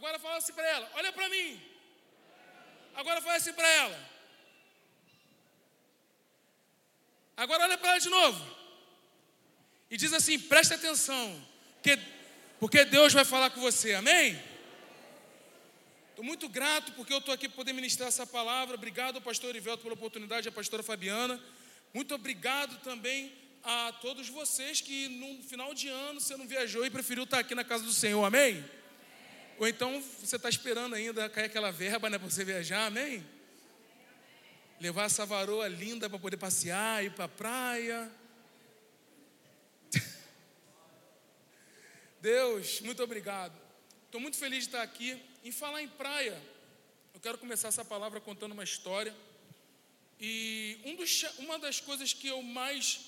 Agora fala assim para ela: Olha para mim. Agora fala assim para ela. Agora olha para ela de novo. E diz assim: Preste atenção, porque, porque Deus vai falar com você. Amém? Estou muito grato porque eu estou aqui para poder ministrar essa palavra. Obrigado ao pastor Ivelto pela oportunidade, à pastora Fabiana. Muito obrigado também a todos vocês que no final de ano você não viajou e preferiu estar aqui na casa do Senhor. Amém? Ou então você está esperando ainda cair aquela verba né, para você viajar. Amém? Levar essa varoa linda para poder passear, ir para a praia. Deus, muito obrigado. Estou muito feliz de estar aqui. Em falar em praia, eu quero começar essa palavra contando uma história. E um dos uma das coisas que eu mais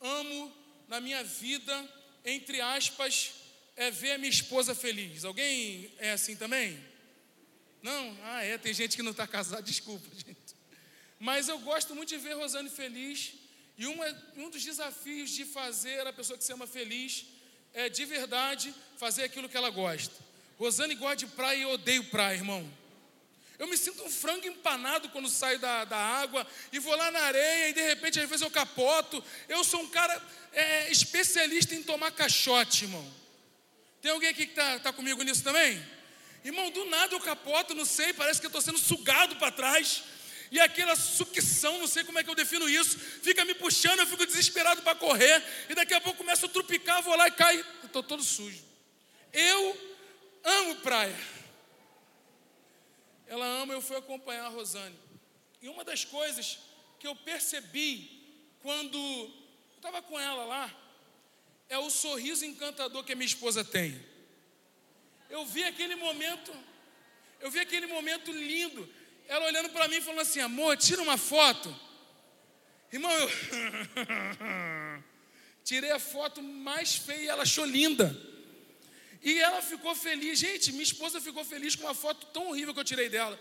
amo na minha vida, entre aspas, é ver a minha esposa feliz. Alguém é assim também? Não? Ah, é. Tem gente que não está casada, desculpa, gente. Mas eu gosto muito de ver Rosane feliz. E uma, um dos desafios de fazer a pessoa que se ama feliz é de verdade fazer aquilo que ela gosta. Rosane gosta de praia e eu odeio praia, irmão. Eu me sinto um frango empanado quando saio da, da água e vou lá na areia e de repente às vezes eu capoto. Eu sou um cara é, especialista em tomar caixote, irmão. Tem alguém aqui que está tá comigo nisso também? Irmão, do nada eu capoto, não sei, parece que eu estou sendo sugado para trás. E aquela sucção, não sei como é que eu defino isso, fica me puxando, eu fico desesperado para correr. E daqui a pouco começo a trupicar, vou lá e caio, estou todo sujo. Eu amo praia. Ela ama, eu fui acompanhar a Rosane. E uma das coisas que eu percebi quando eu estava com ela lá, é o sorriso encantador que a minha esposa tem. Eu vi aquele momento, eu vi aquele momento lindo. Ela olhando para mim falando assim: amor, tira uma foto. Irmão, eu tirei a foto mais feia e ela achou linda. E ela ficou feliz. Gente, minha esposa ficou feliz com uma foto tão horrível que eu tirei dela.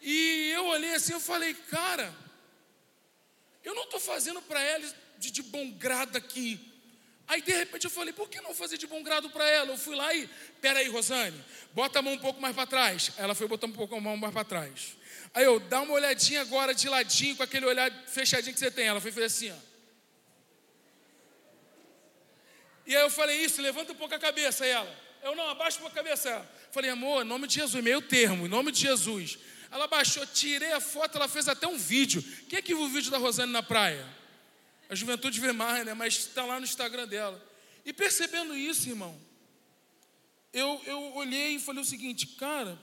E eu olhei assim, eu falei, cara, eu não estou fazendo para ela de, de bom grado aqui, Aí de repente eu falei, por que não fazer de bom grado para ela? Eu fui lá e, peraí, Rosane, bota a mão um pouco mais para trás. Ela foi botando um pouco a mão mais para trás. Aí eu, dá uma olhadinha agora de ladinho, com aquele olhar fechadinho que você tem. Ela foi fazer assim, ó. E aí eu falei, isso, levanta um pouco a cabeça, ela. Eu não, abaixa um pouco a cabeça, ela. Falei, amor, em nome de Jesus, meio termo, em nome de Jesus. Ela baixou, tirei a foto, ela fez até um vídeo. Quem é que viu o vídeo da Rosane na praia? A juventude vê mais, né? Mas está lá no Instagram dela. E percebendo isso, irmão, eu, eu olhei e falei o seguinte, cara,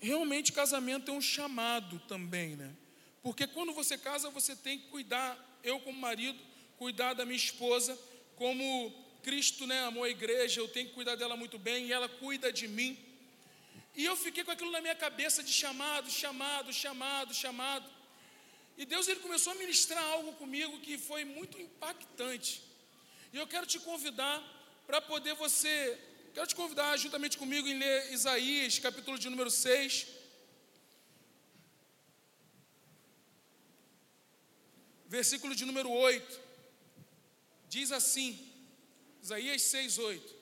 realmente casamento é um chamado também, né? Porque quando você casa, você tem que cuidar, eu como marido, cuidar da minha esposa, como Cristo né, amou a igreja, eu tenho que cuidar dela muito bem, e ela cuida de mim. E eu fiquei com aquilo na minha cabeça de chamado, chamado, chamado, chamado. E Deus ele começou a ministrar algo comigo que foi muito impactante. E eu quero te convidar para poder você, quero te convidar juntamente comigo em ler Isaías, capítulo de número 6. Versículo de número 8. Diz assim: Isaías 6, 8.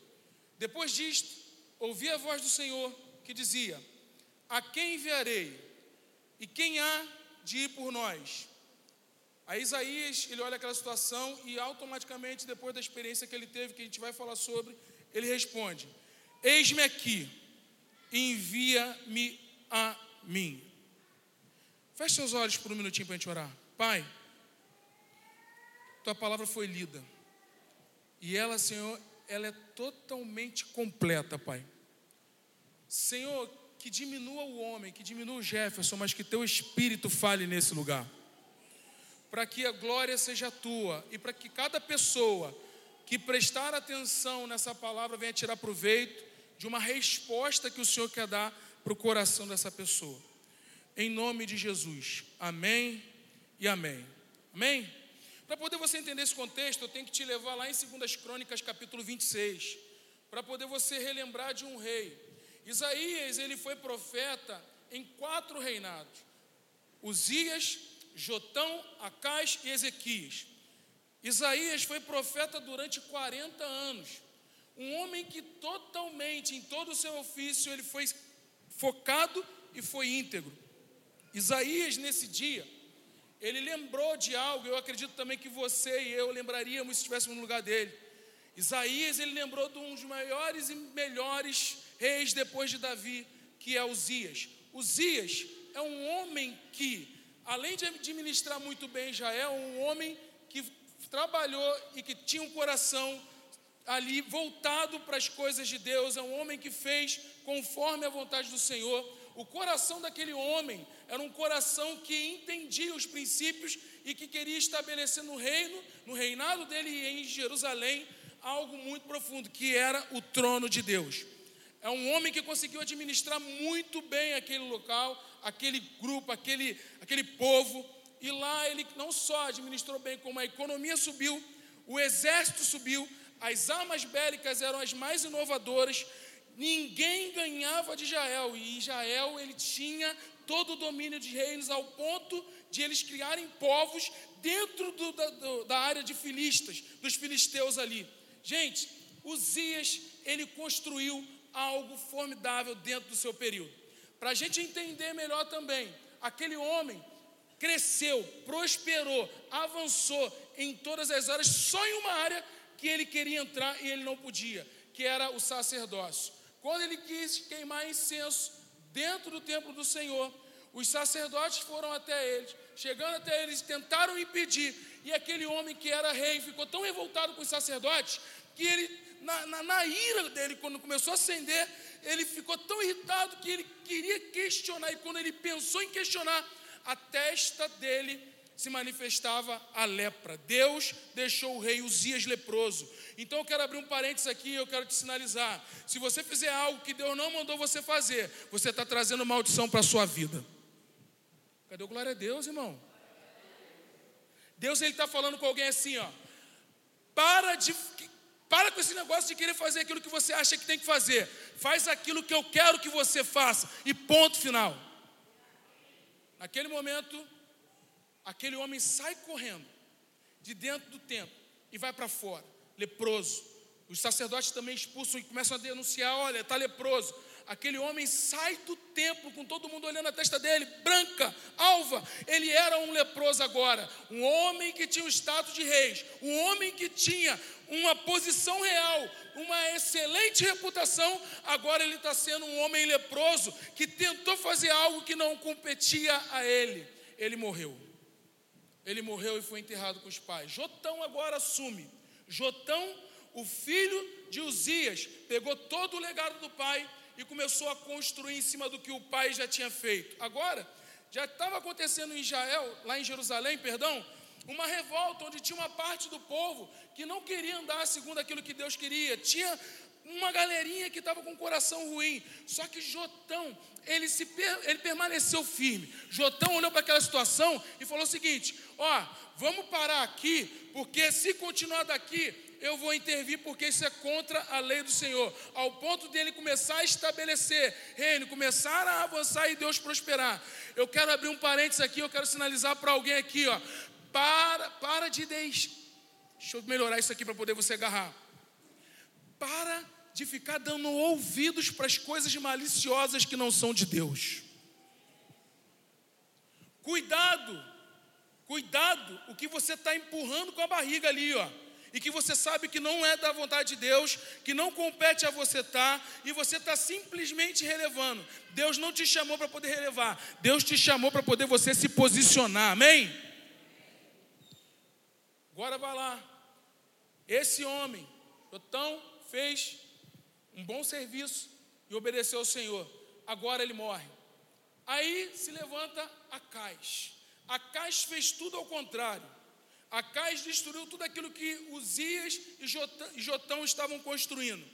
Depois disto, ouvi a voz do Senhor que dizia: A quem enviarei? E quem há de ir por nós? Aí Isaías, ele olha aquela situação e automaticamente, depois da experiência que ele teve, que a gente vai falar sobre, ele responde: Eis-me aqui, envia-me a mim. Feche seus olhos por um minutinho para a gente orar. Pai, tua palavra foi lida. E ela, Senhor, ela é totalmente completa, Pai. Senhor, que diminua o homem, que diminua o Jefferson, mas que teu espírito fale nesse lugar. Para que a glória seja tua e para que cada pessoa que prestar atenção nessa palavra venha tirar proveito de uma resposta que o Senhor quer dar para o coração dessa pessoa. Em nome de Jesus. Amém e amém. Amém? Para poder você entender esse contexto, eu tenho que te levar lá em 2 Crônicas, capítulo 26, para poder você relembrar de um rei Isaías, ele foi profeta em quatro reinados: Uzias, Jotão, Acais e Ezequias. Isaías foi profeta durante 40 anos. Um homem que totalmente, em todo o seu ofício, ele foi focado e foi íntegro. Isaías, nesse dia, ele lembrou de algo, eu acredito também que você e eu lembraríamos se estivéssemos no lugar dele. Isaías, ele lembrou de um dos maiores e melhores reis depois de Davi, que é Uzias. Uzias é um homem que, além de administrar muito bem Israel, um homem que trabalhou e que tinha um coração ali voltado para as coisas de Deus, é um homem que fez conforme a vontade do Senhor. O coração daquele homem era um coração que entendia os princípios e que queria estabelecer no reino, no reinado dele em Jerusalém, algo muito profundo, que era o trono de Deus. É um homem que conseguiu administrar muito bem aquele local, aquele grupo, aquele, aquele povo. E lá ele não só administrou bem, como a economia subiu, o exército subiu, as armas bélicas eram as mais inovadoras, ninguém ganhava de Israel. E Israel ele tinha todo o domínio de reinos ao ponto de eles criarem povos dentro do, da, do, da área de filistas, dos filisteus ali. Gente, Uzias, ele construiu algo formidável dentro do seu período. Para a gente entender melhor também, aquele homem cresceu, prosperou, avançou em todas as áreas, só em uma área que ele queria entrar e ele não podia, que era o sacerdócio. Quando ele quis queimar incenso dentro do templo do Senhor, os sacerdotes foram até eles, chegando até eles, tentaram impedir, e aquele homem que era rei ficou tão revoltado com os sacerdotes que ele, na, na, na ira dele, quando começou a acender, ele ficou tão irritado que ele queria questionar, e quando ele pensou em questionar, a testa dele se manifestava a lepra. Deus deixou o rei Uzias leproso. Então eu quero abrir um parênteses aqui e eu quero te sinalizar. Se você fizer algo que Deus não mandou você fazer, você está trazendo maldição para a sua vida. Cadê o glória a Deus, irmão? Deus ele está falando com alguém assim, ó. Para de para com esse negócio de querer fazer aquilo que você acha que tem que fazer. Faz aquilo que eu quero que você faça. E ponto final. Naquele momento, aquele homem sai correndo de dentro do templo e vai para fora. leproso. Os sacerdotes também expulsam e começam a denunciar: olha, está leproso. Aquele homem sai do templo com todo mundo olhando a testa dele, branca, alva. Ele era um leproso agora, um homem que tinha o status de reis, um homem que tinha uma posição real, uma excelente reputação. Agora ele está sendo um homem leproso que tentou fazer algo que não competia a ele. Ele morreu. Ele morreu e foi enterrado com os pais. Jotão agora assume. Jotão, o filho de Uzias, pegou todo o legado do pai e começou a construir em cima do que o pai já tinha feito. Agora, já estava acontecendo em Israel, lá em Jerusalém, perdão, uma revolta onde tinha uma parte do povo que não queria andar segundo aquilo que Deus queria. Tinha uma galerinha que estava com o coração ruim. Só que Jotão, ele, se, ele permaneceu firme. Jotão olhou para aquela situação e falou o seguinte: ó, vamos parar aqui, porque se continuar daqui, eu vou intervir porque isso é contra a lei do Senhor, ao ponto dele começar a estabelecer reino, começar a avançar e Deus prosperar. Eu quero abrir um parênteses aqui, eu quero sinalizar para alguém aqui, ó. Para, para de deixar. Deixa eu melhorar isso aqui para poder você agarrar. Para de ficar dando ouvidos para as coisas maliciosas que não são de Deus. Cuidado, cuidado, o que você está empurrando com a barriga ali, ó e que você sabe que não é da vontade de Deus, que não compete a você estar, tá, e você está simplesmente relevando. Deus não te chamou para poder relevar, Deus te chamou para poder você se posicionar, amém? Agora vai lá. Esse homem, então, fez um bom serviço e obedeceu ao Senhor. Agora ele morre. Aí se levanta Acais. Acais fez tudo ao contrário. Acais destruiu tudo aquilo que Uzias e Jotão, estavam construindo.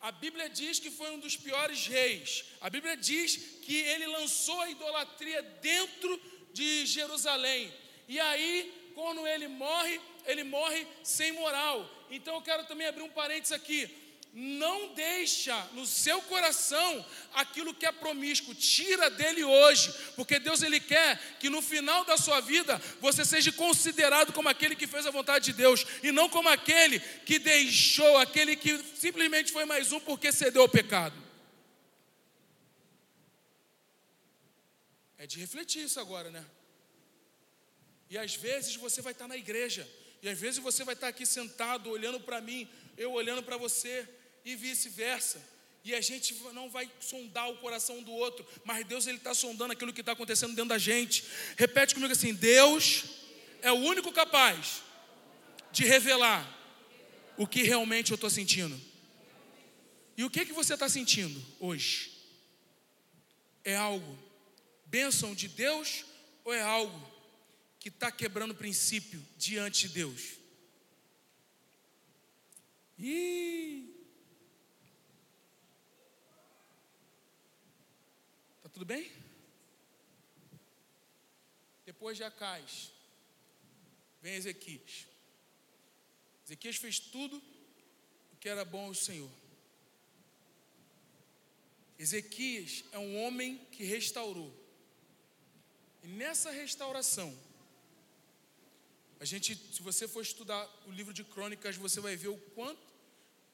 A Bíblia diz que foi um dos piores reis. A Bíblia diz que ele lançou a idolatria dentro de Jerusalém. E aí, quando ele morre, ele morre sem moral. Então eu quero também abrir um parênteses aqui não deixa no seu coração aquilo que é promíscuo, tira dele hoje, porque Deus ele quer que no final da sua vida você seja considerado como aquele que fez a vontade de Deus e não como aquele que deixou, aquele que simplesmente foi mais um porque cedeu ao pecado. É de refletir isso agora, né? E às vezes você vai estar na igreja, e às vezes você vai estar aqui sentado olhando para mim, eu olhando para você, e vice-versa. E a gente não vai sondar o coração do outro, mas Deus ele está sondando aquilo que está acontecendo dentro da gente. Repete comigo assim: Deus é o único capaz de revelar o que realmente eu estou sentindo. E o que que você está sentindo hoje? É algo bênção de Deus ou é algo que está quebrando princípio diante de Deus? Ih, Tudo bem? Depois de Acais, vem Ezequias. Ezequias fez tudo o que era bom ao Senhor. Ezequias é um homem que restaurou. E nessa restauração, a gente, se você for estudar o livro de crônicas, você vai ver o quanto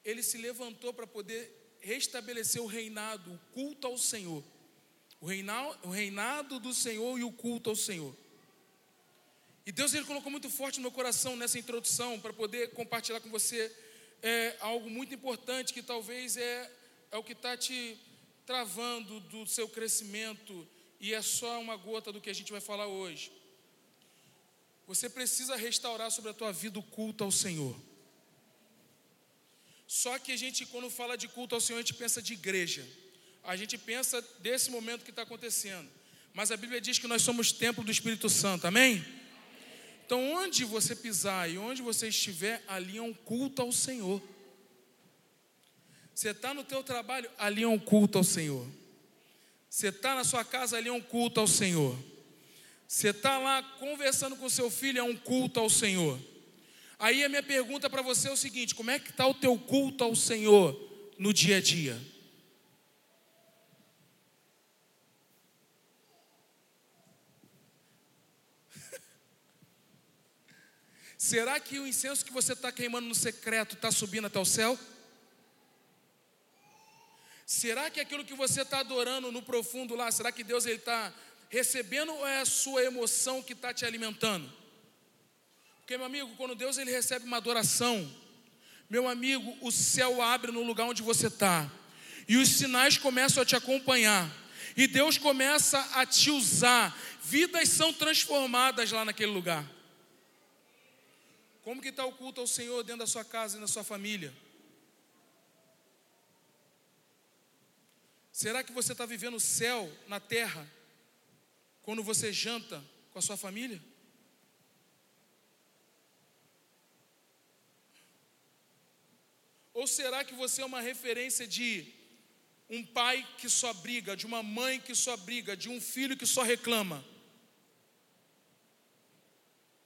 ele se levantou para poder restabelecer o reinado, o culto ao Senhor o reinado, do Senhor e o culto ao Senhor. E Deus ele colocou muito forte no meu coração nessa introdução para poder compartilhar com você é, algo muito importante que talvez é, é o que está te travando do seu crescimento e é só uma gota do que a gente vai falar hoje. Você precisa restaurar sobre a tua vida o culto ao Senhor. Só que a gente, quando fala de culto ao Senhor, a gente pensa de igreja a gente pensa desse momento que está acontecendo. Mas a Bíblia diz que nós somos templo do Espírito Santo, amém? Então, onde você pisar e onde você estiver, ali é um culto ao Senhor. Você está no teu trabalho, ali é um culto ao Senhor. Você está na sua casa, ali é um culto ao Senhor. Você está lá conversando com seu filho, é um culto ao Senhor. Aí a minha pergunta para você é o seguinte: como é que está o teu culto ao Senhor no dia a dia? Será que o incenso que você está queimando no secreto está subindo até o céu? Será que aquilo que você está adorando no profundo lá, será que Deus está recebendo ou é a sua emoção que está te alimentando? Porque, meu amigo, quando Deus ele recebe uma adoração, meu amigo, o céu abre no lugar onde você está, e os sinais começam a te acompanhar, e Deus começa a te usar, vidas são transformadas lá naquele lugar. Como que está o culto ao Senhor dentro da sua casa e na sua família? Será que você está vivendo o céu na terra quando você janta com a sua família? Ou será que você é uma referência de um pai que só briga, de uma mãe que só briga, de um filho que só reclama?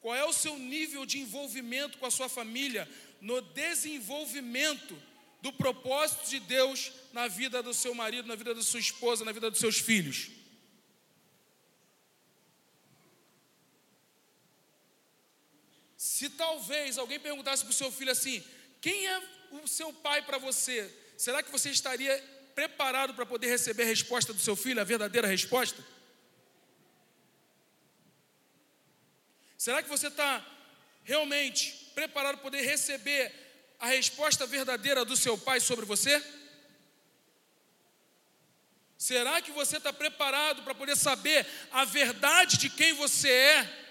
Qual é o seu nível de envolvimento com a sua família no desenvolvimento do propósito de Deus na vida do seu marido, na vida da sua esposa, na vida dos seus filhos? Se talvez alguém perguntasse para o seu filho assim: quem é o seu pai para você? Será que você estaria preparado para poder receber a resposta do seu filho, a verdadeira resposta? Será que você está realmente preparado para poder receber a resposta verdadeira do seu pai sobre você? Será que você está preparado para poder saber a verdade de quem você é?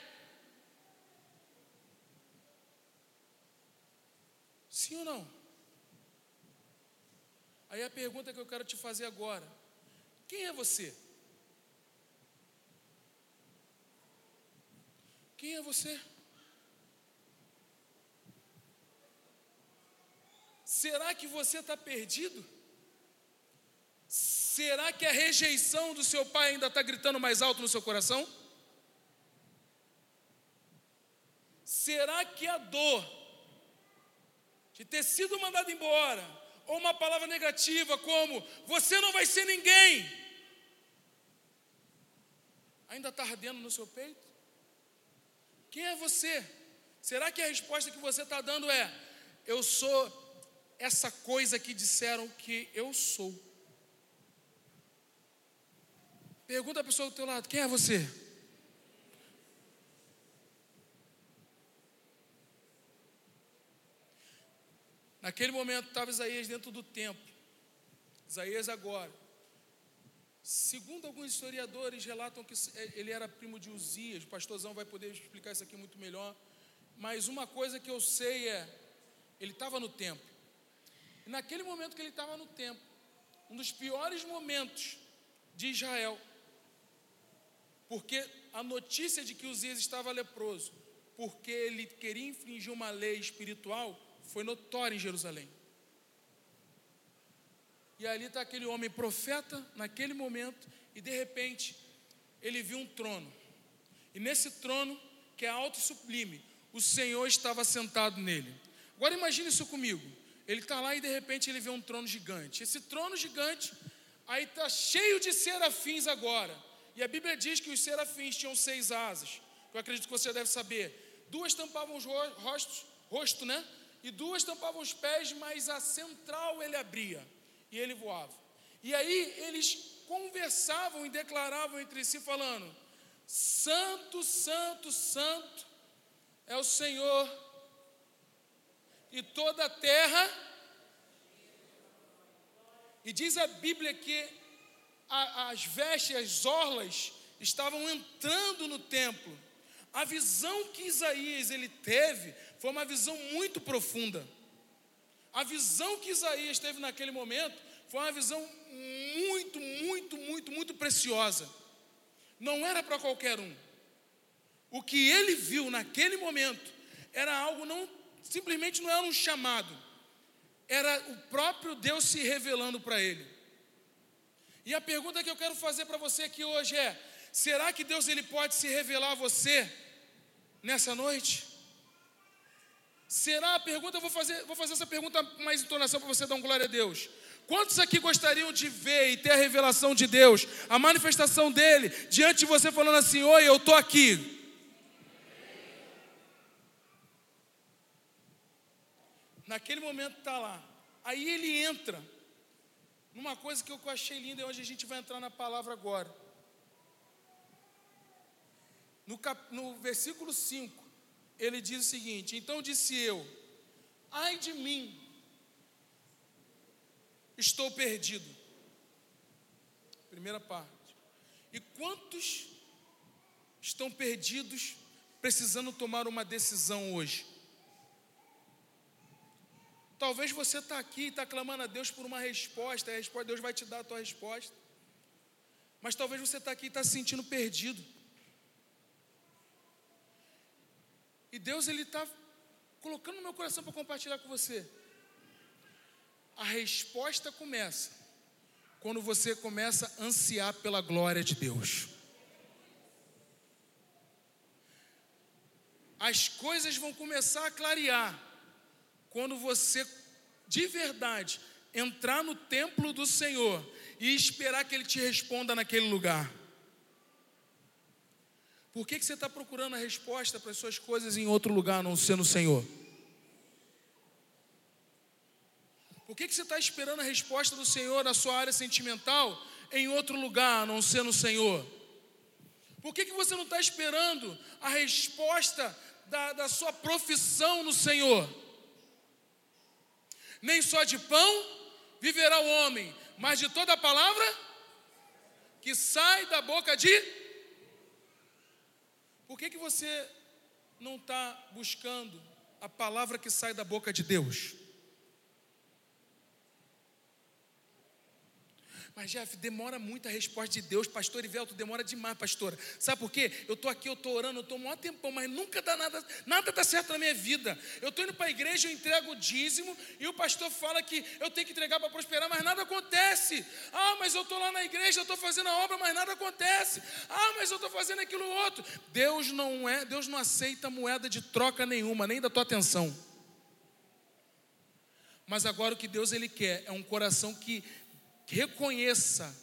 Sim ou não? Aí a pergunta que eu quero te fazer agora: quem é você? Quem é você? Será que você está perdido? Será que a rejeição do seu pai ainda está gritando mais alto no seu coração? Será que a dor de ter sido mandado embora, ou uma palavra negativa como você não vai ser ninguém, ainda está ardendo no seu peito? Quem é você? Será que a resposta que você está dando é: Eu sou essa coisa que disseram que eu sou? Pergunta a pessoa do teu lado: Quem é você? Naquele momento estava Isaías dentro do templo. Isaías agora Segundo alguns historiadores, relatam que ele era primo de Uzias, o pastorzão vai poder explicar isso aqui muito melhor. Mas uma coisa que eu sei é, ele estava no templo. E naquele momento que ele estava no templo, um dos piores momentos de Israel, porque a notícia de que Uzias estava leproso, porque ele queria infringir uma lei espiritual, foi notória em Jerusalém. E ali está aquele homem profeta, naquele momento, e de repente, ele viu um trono. E nesse trono, que é alto e sublime, o Senhor estava sentado nele. Agora imagine isso comigo. Ele está lá e de repente ele vê um trono gigante. Esse trono gigante, aí está cheio de serafins agora. E a Bíblia diz que os serafins tinham seis asas. Eu acredito que você deve saber. Duas tampavam os rostos, rosto, né? E duas tampavam os pés, mas a central ele abria e ele voava. E aí eles conversavam e declaravam entre si, falando: Santo, Santo, Santo é o Senhor, e toda a terra. E diz a Bíblia que a, as vestes, as orlas, estavam entrando no templo. A visão que Isaías ele teve foi uma visão muito profunda. A visão que Isaías teve naquele momento foi uma visão muito, muito, muito, muito preciosa. Não era para qualquer um. O que ele viu naquele momento era algo não simplesmente não era um chamado. Era o próprio Deus se revelando para ele. E a pergunta que eu quero fazer para você aqui hoje é: será que Deus ele pode se revelar a você nessa noite? Será a pergunta, eu vou fazer, vou fazer essa pergunta mais entonação para você dar um glória a Deus. Quantos aqui gostariam de ver e ter a revelação de Deus, a manifestação dele, diante de você falando assim: Oi, eu estou aqui? Naquele momento está lá. Aí ele entra numa coisa que eu achei linda e hoje a gente vai entrar na palavra agora. No, cap, no versículo 5, ele diz o seguinte: Então disse eu, ai de mim, estou perdido. Primeira parte. E quantos estão perdidos, precisando tomar uma decisão hoje? Talvez você está aqui e está clamando a Deus por uma resposta, e a resposta, Deus vai te dar a tua resposta. Mas talvez você está aqui e está se sentindo perdido. E Deus ele está colocando no meu coração para compartilhar com você. A resposta começa quando você começa a ansiar pela glória de Deus. As coisas vão começar a clarear quando você de verdade entrar no templo do Senhor e esperar que Ele te responda naquele lugar. Por que, que você está procurando a resposta para as suas coisas em outro lugar, não ser no Senhor? Por que, que você está esperando a resposta do Senhor na sua área sentimental em outro lugar, não ser no Senhor? Por que, que você não está esperando a resposta da, da sua profissão no Senhor? Nem só de pão viverá o homem, mas de toda a palavra que sai da boca de por que, que você não está buscando a palavra que sai da boca de Deus? Mas, Jeff, demora muito a resposta de Deus, pastor Ivelto, demora demais, pastora. Sabe por quê? Eu estou aqui, eu estou orando, eu estou um tempão, mas nunca dá nada, nada dá certo na minha vida. Eu estou indo para a igreja, eu entrego o dízimo, e o pastor fala que eu tenho que entregar para prosperar, mas nada acontece. Ah, mas eu estou lá na igreja, eu estou fazendo a obra, mas nada acontece. Ah, mas eu estou fazendo aquilo outro. Deus não é, Deus não aceita moeda de troca nenhuma, nem da tua atenção. Mas agora o que Deus ele quer é um coração que reconheça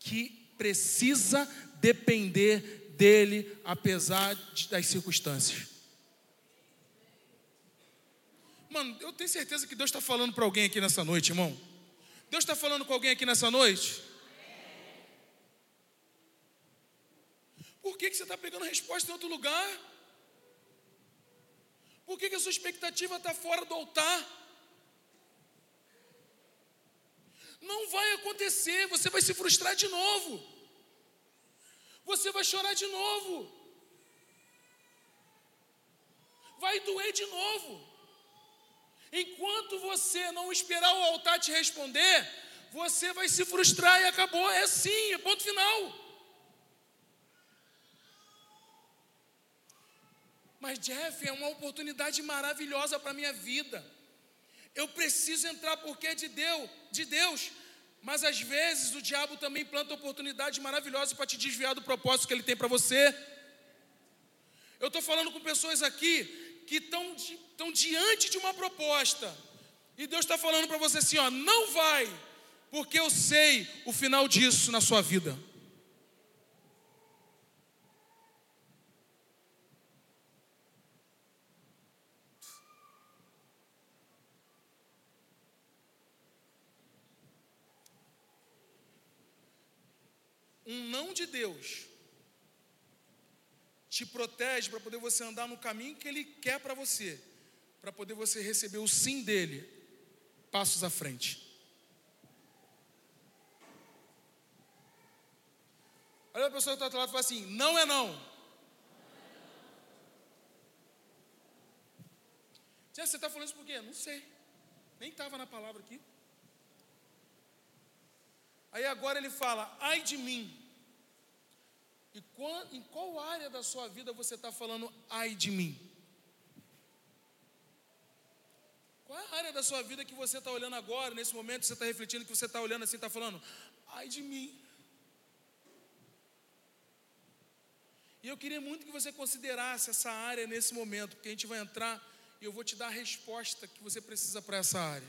que precisa depender dele, apesar das circunstâncias. Mano, eu tenho certeza que Deus está falando para alguém aqui nessa noite, irmão. Deus está falando com alguém aqui nessa noite? Por que, que você está pegando resposta em outro lugar? Por que, que a sua expectativa está fora do altar? Não vai acontecer, você vai se frustrar de novo. Você vai chorar de novo. Vai doer de novo. Enquanto você não esperar o altar te responder, você vai se frustrar e acabou. É assim, é ponto final. Mas Jeff, é uma oportunidade maravilhosa para a minha vida. Eu preciso entrar porque é de Deus, de Deus. Mas às vezes o diabo também planta oportunidades maravilhosas para te desviar do propósito que ele tem para você. Eu estou falando com pessoas aqui que estão, diante de uma proposta. E Deus está falando para você assim: ó, não vai, porque eu sei o final disso na sua vida. Um não de Deus te protege para poder você andar no caminho que Ele quer para você, para poder você receber o sim dele, passos à frente. Olha a pessoa que está do lado e fala assim: não é não. Você está falando isso por quê? Não sei. Nem estava na palavra aqui. Aí agora ele fala: ai de mim. E em qual área da sua vida você está falando ai de mim? Qual é a área da sua vida que você está olhando agora, nesse momento, você está refletindo, que você está olhando assim, está falando, ai de mim. E eu queria muito que você considerasse essa área nesse momento, porque a gente vai entrar e eu vou te dar a resposta que você precisa para essa área.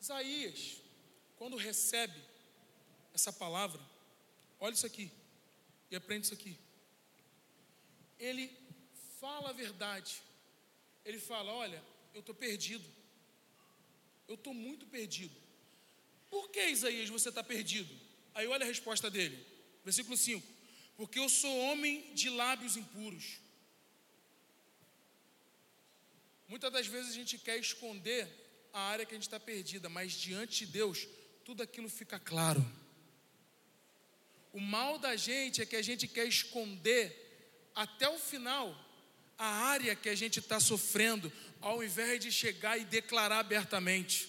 Isaías, quando recebe essa palavra, olha isso aqui e aprende isso aqui. Ele fala a verdade. Ele fala: Olha, eu estou perdido. Eu estou muito perdido. Por que, Isaías, você está perdido? Aí olha a resposta dele, versículo 5: Porque eu sou homem de lábios impuros. Muitas das vezes a gente quer esconder a área que a gente está perdida, mas diante de Deus, tudo aquilo fica claro. O mal da gente é que a gente quer esconder até o final a área que a gente está sofrendo, ao invés de chegar e declarar abertamente.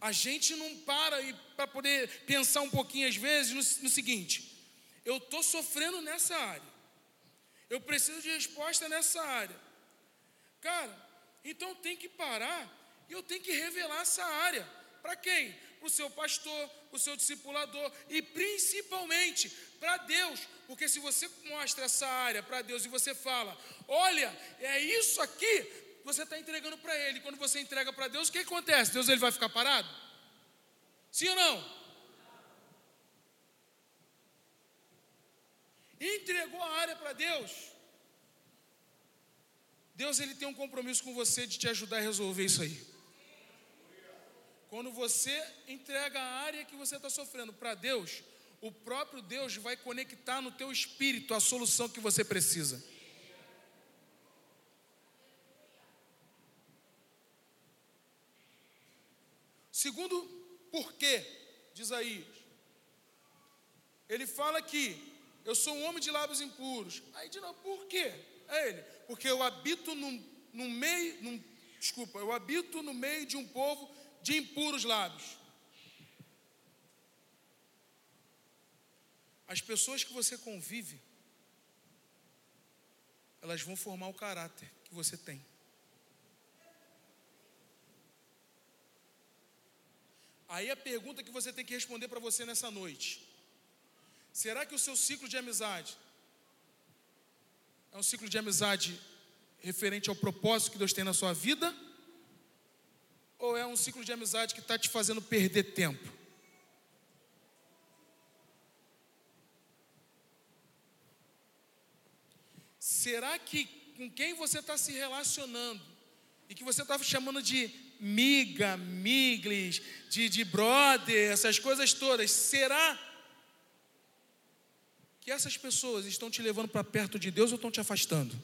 A gente não para para poder pensar um pouquinho às vezes no, no seguinte: eu estou sofrendo nessa área, eu preciso de resposta nessa área. Cara, então tem que parar e eu tenho que revelar essa área. Para quem? Para o seu pastor, para o seu discipulador e principalmente para Deus. Porque se você mostra essa área para Deus e você fala, olha, é isso aqui, você está entregando para Ele. Quando você entrega para Deus, o que acontece? Deus ele vai ficar parado? Sim ou não? Entregou a área para Deus. Deus ele tem um compromisso com você de te ajudar a resolver isso aí. Quando você entrega a área que você está sofrendo para Deus, o próprio Deus vai conectar no teu espírito a solução que você precisa. Segundo porquê, diz aí, ele fala que eu sou um homem de lábios impuros. Aí de novo, por quê? É ele, porque eu habito no, no meio, no, desculpa, eu habito no meio de um povo de impuros lábios. As pessoas que você convive, elas vão formar o caráter que você tem. Aí a pergunta que você tem que responder para você nessa noite: será que o seu ciclo de amizade é um ciclo de amizade referente ao propósito que Deus tem na sua vida? Ou é um ciclo de amizade que está te fazendo perder tempo? Será que com quem você está se relacionando e que você está chamando de miga, miglis, de, de brother, essas coisas todas, será que essas pessoas estão te levando para perto de Deus ou estão te afastando?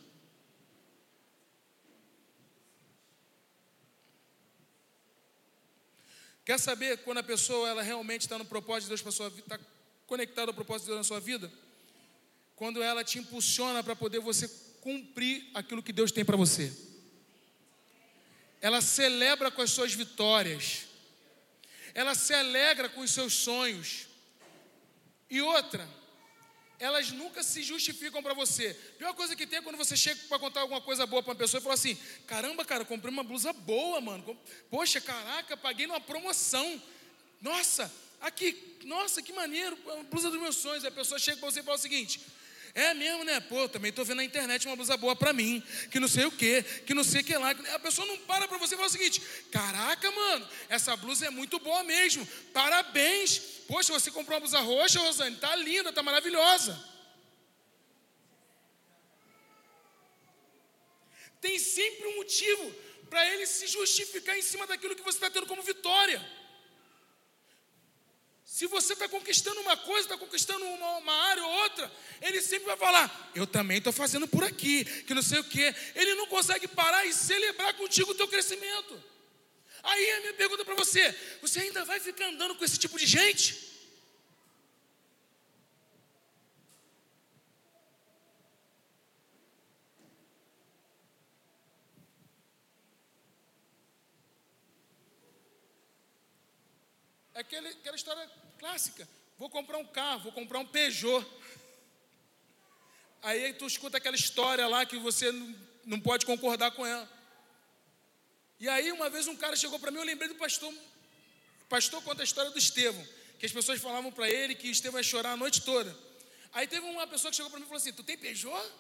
Quer saber quando a pessoa ela realmente está no propósito de Deus para sua vida, está conectada ao propósito de Deus na sua vida? Quando ela te impulsiona para poder você cumprir aquilo que Deus tem para você. Ela celebra com as suas vitórias. Ela se alegra com os seus sonhos. E outra, elas nunca se justificam para você. A pior coisa que tem é quando você chega para contar alguma coisa boa para uma pessoa e fala assim: caramba, cara, comprei uma blusa boa, mano. Poxa, caraca, paguei numa promoção. Nossa, aqui, nossa, que maneiro, a blusa dos meus sonhos. A pessoa chega para você e fala o seguinte: é mesmo, né? Pô, também estou vendo na internet uma blusa boa para mim, que não sei o que, que não sei o que lá. A pessoa não para para você e fala o seguinte: caraca, mano, essa blusa é muito boa mesmo. Parabéns. Poxa, você comprou uma blusa roxa, Rosane, tá linda, tá maravilhosa. Tem sempre um motivo para ele se justificar em cima daquilo que você está tendo como vitória. Se você está conquistando uma coisa, está conquistando uma, uma, área ou outra, ele sempre vai falar: Eu também estou fazendo por aqui, que não sei o quê. Ele não consegue parar e celebrar contigo o teu crescimento. Aí a minha pergunta para você: você ainda vai ficar andando com esse tipo de gente? É aquela história clássica. Vou comprar um carro, vou comprar um Peugeot. Aí tu escuta aquela história lá que você não, pode concordar com ela. E aí, uma vez um cara chegou para mim, eu lembrei do pastor. O pastor conta a história do Estevão, que as pessoas falavam para ele que Estevão ia chorar a noite toda. Aí teve uma pessoa que chegou para mim e falou assim: Tu tem Peugeot?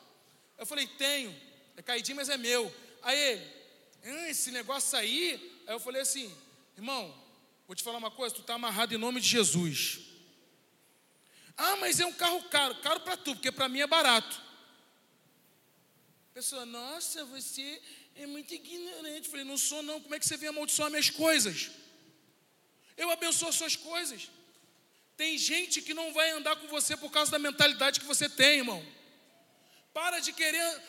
Eu falei: Tenho. É caidinho, mas é meu. Aí ele: Esse negócio aí. Aí eu falei assim: Irmão, vou te falar uma coisa, tu está amarrado em nome de Jesus. Ah, mas é um carro caro. Caro para tu, porque para mim é barato. pessoa, nossa, você é muito ignorante. Eu falei, não sou não. Como é que você vem amaldiçoar minhas coisas? Eu abençoo as suas coisas. Tem gente que não vai andar com você por causa da mentalidade que você tem, irmão. Para de querer.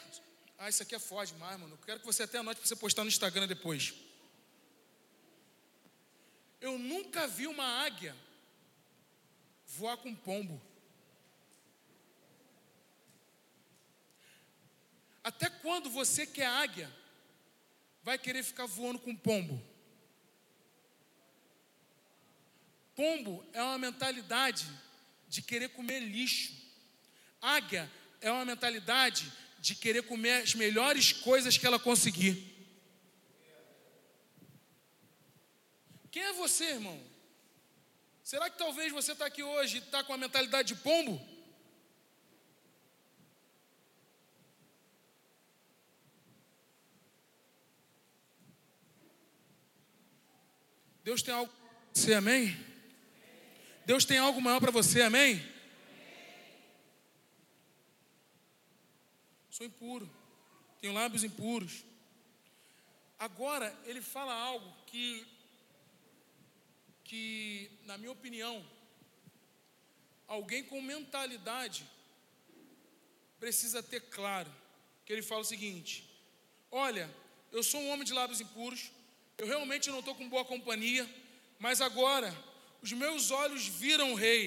Ah, isso aqui é foge mais, mano. Eu quero que você até anote para você postar no Instagram depois. Eu nunca vi uma águia voar com pombo. Até quando você que é águia vai querer ficar voando com pombo? Pombo é uma mentalidade de querer comer lixo. Águia é uma mentalidade de querer comer as melhores coisas que ela conseguir. Quem é você, irmão? Será que talvez você está aqui hoje e está com a mentalidade de pombo? Deus tem algo para você, amém? Deus tem algo maior para você, amém? Sou impuro, tenho lábios impuros. Agora, ele fala algo que, que, na minha opinião, alguém com mentalidade precisa ter claro. Que ele fala o seguinte: Olha, eu sou um homem de lábios impuros, eu realmente não estou com boa companhia, mas agora os meus olhos viram o Rei,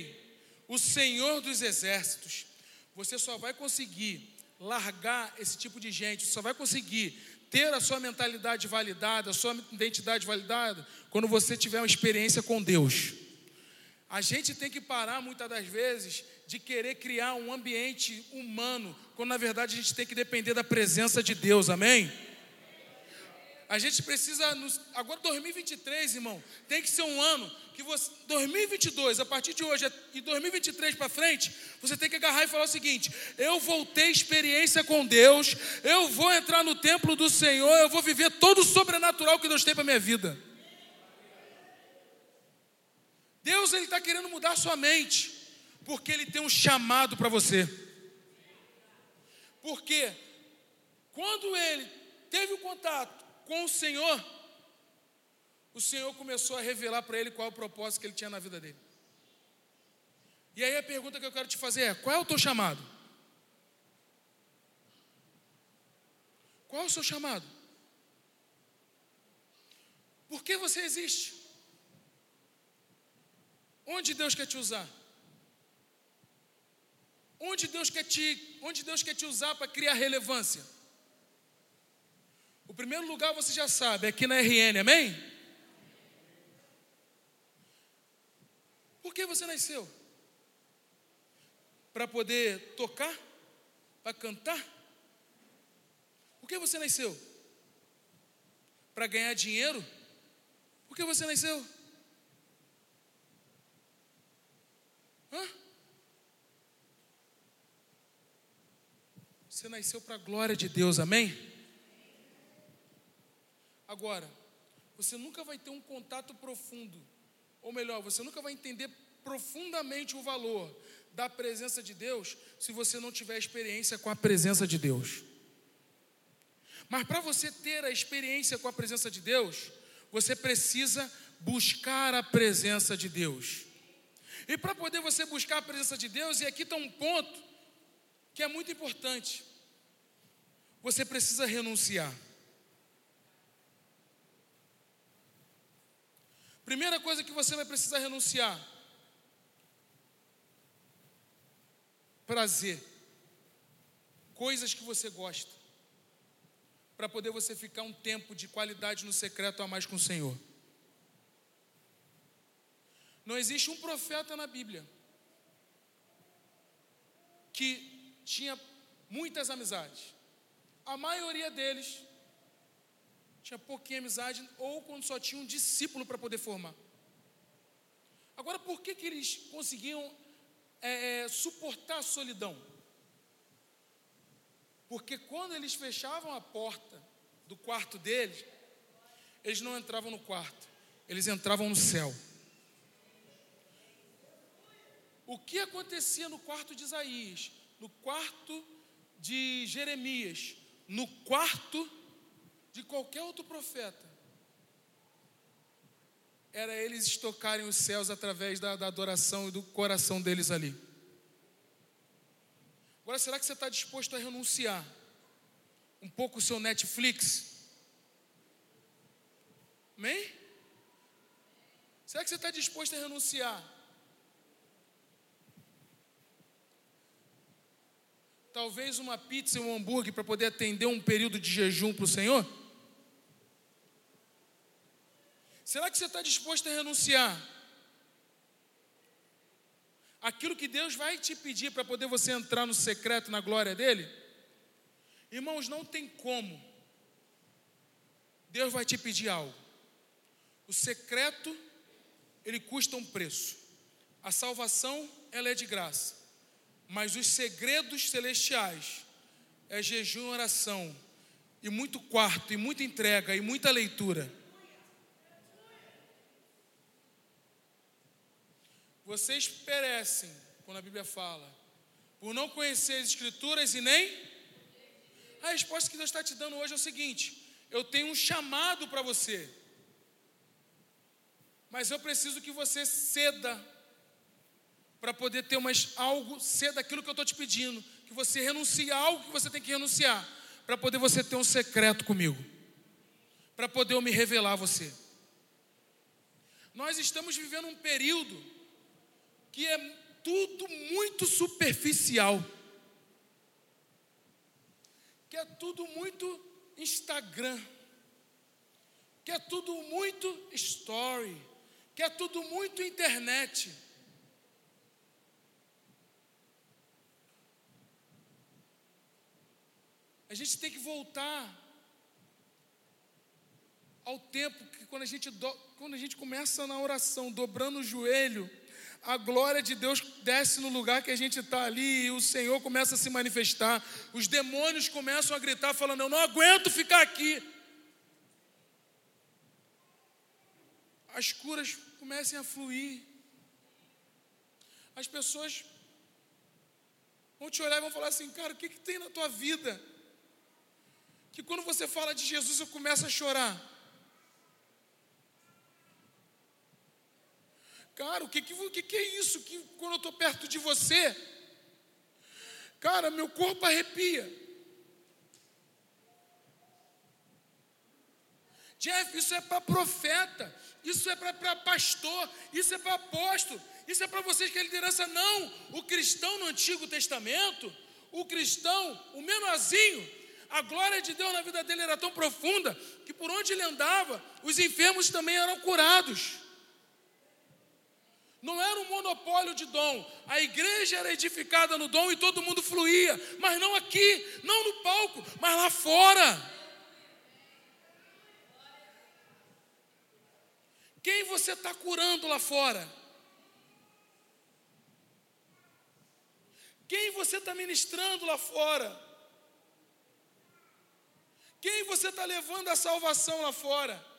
o Senhor dos Exércitos. Você só vai conseguir largar esse tipo de gente, só vai conseguir ter a sua mentalidade validada, a sua identidade validada, quando você tiver uma experiência com Deus. A gente tem que parar muitas das vezes de querer criar um ambiente humano, quando na verdade a gente tem que depender da presença de Deus, amém? A gente precisa, agora 2023, irmão, tem que ser um ano que você, 2022, a partir de hoje e 2023 para frente, você tem que agarrar e falar o seguinte: eu vou ter experiência com Deus, eu vou entrar no templo do Senhor, eu vou viver todo o sobrenatural que Deus tem para minha vida. Deus ele está querendo mudar sua mente, porque Ele tem um chamado para você. Porque quando Ele teve o contato com o Senhor, o Senhor começou a revelar para ele qual é o propósito que ele tinha na vida dele. E aí a pergunta que eu quero te fazer é: qual é o teu chamado? Qual é o seu chamado? Por que você existe? Onde Deus quer te usar? Onde Deus quer te, onde Deus quer te usar para criar relevância? O primeiro lugar você já sabe, é aqui na RN, amém? Por que você nasceu? Para poder tocar? Para cantar? Por que você nasceu? Para ganhar dinheiro? Por que você nasceu? Hã? Você nasceu para a glória de Deus, amém? Agora, você nunca vai ter um contato profundo, ou melhor, você nunca vai entender profundamente o valor da presença de Deus se você não tiver experiência com a presença de Deus. Mas para você ter a experiência com a presença de Deus, você precisa buscar a presença de Deus. E para poder você buscar a presença de Deus, e aqui está um ponto que é muito importante. Você precisa renunciar. Primeira coisa que você vai precisar renunciar: prazer, coisas que você gosta, para poder você ficar um tempo de qualidade no secreto a mais com o Senhor. Não existe um profeta na Bíblia que tinha muitas amizades. A maioria deles tinha pouquinha amizade, ou quando só tinha um discípulo para poder formar. Agora, por que, que eles conseguiam é, é, suportar a solidão? Porque quando eles fechavam a porta do quarto deles, eles não entravam no quarto, eles entravam no céu. O que acontecia no quarto de Isaías, no quarto de Jeremias, no quarto de qualquer outro profeta era eles estocarem os céus através da, da adoração e do coração deles ali. Agora, será que você está disposto a renunciar um pouco o seu Netflix? Amém? Será que você está disposto a renunciar? Talvez uma pizza e um hambúrguer para poder atender um período de jejum para o Senhor? Será que você está disposto a renunciar? Aquilo que Deus vai te pedir para poder você entrar no secreto, na glória dele? Irmãos, não tem como. Deus vai te pedir algo. O secreto, ele custa um preço. A salvação, ela é de graça. Mas os segredos celestiais é jejum, oração, e muito quarto, e muita entrega, e muita leitura. Vocês perecem, quando a Bíblia fala, por não conhecer as Escrituras e nem. A resposta que Deus está te dando hoje é o seguinte: eu tenho um chamado para você, mas eu preciso que você ceda para poder ter mais algo, ceda aquilo que eu estou te pedindo, que você renuncie a algo que você tem que renunciar, para poder você ter um secreto comigo, para poder eu me revelar a você. Nós estamos vivendo um período que é tudo muito superficial, que é tudo muito Instagram, que é tudo muito story, que é tudo muito internet. A gente tem que voltar ao tempo que quando a gente, do, quando a gente começa na oração, dobrando o joelho, a glória de Deus desce no lugar que a gente está ali e o Senhor começa a se manifestar. Os demônios começam a gritar, falando: Eu não aguento ficar aqui. As curas comecem a fluir. As pessoas vão te olhar e vão falar assim: Cara, o que, que tem na tua vida? Que quando você fala de Jesus eu começo a chorar. Cara, o que, que, que é isso que quando eu estou perto de você, cara, meu corpo arrepia. Jeff, isso é para profeta, isso é para pastor, isso é para apóstolo, isso é para vocês que é liderança. Não, o cristão no Antigo Testamento, o cristão, o menorzinho, a glória de Deus na vida dele era tão profunda que por onde ele andava, os enfermos também eram curados. Não era um monopólio de dom. A igreja era edificada no dom e todo mundo fluía. Mas não aqui, não no palco, mas lá fora. Quem você está curando lá fora? Quem você está ministrando lá fora? Quem você está levando a salvação lá fora?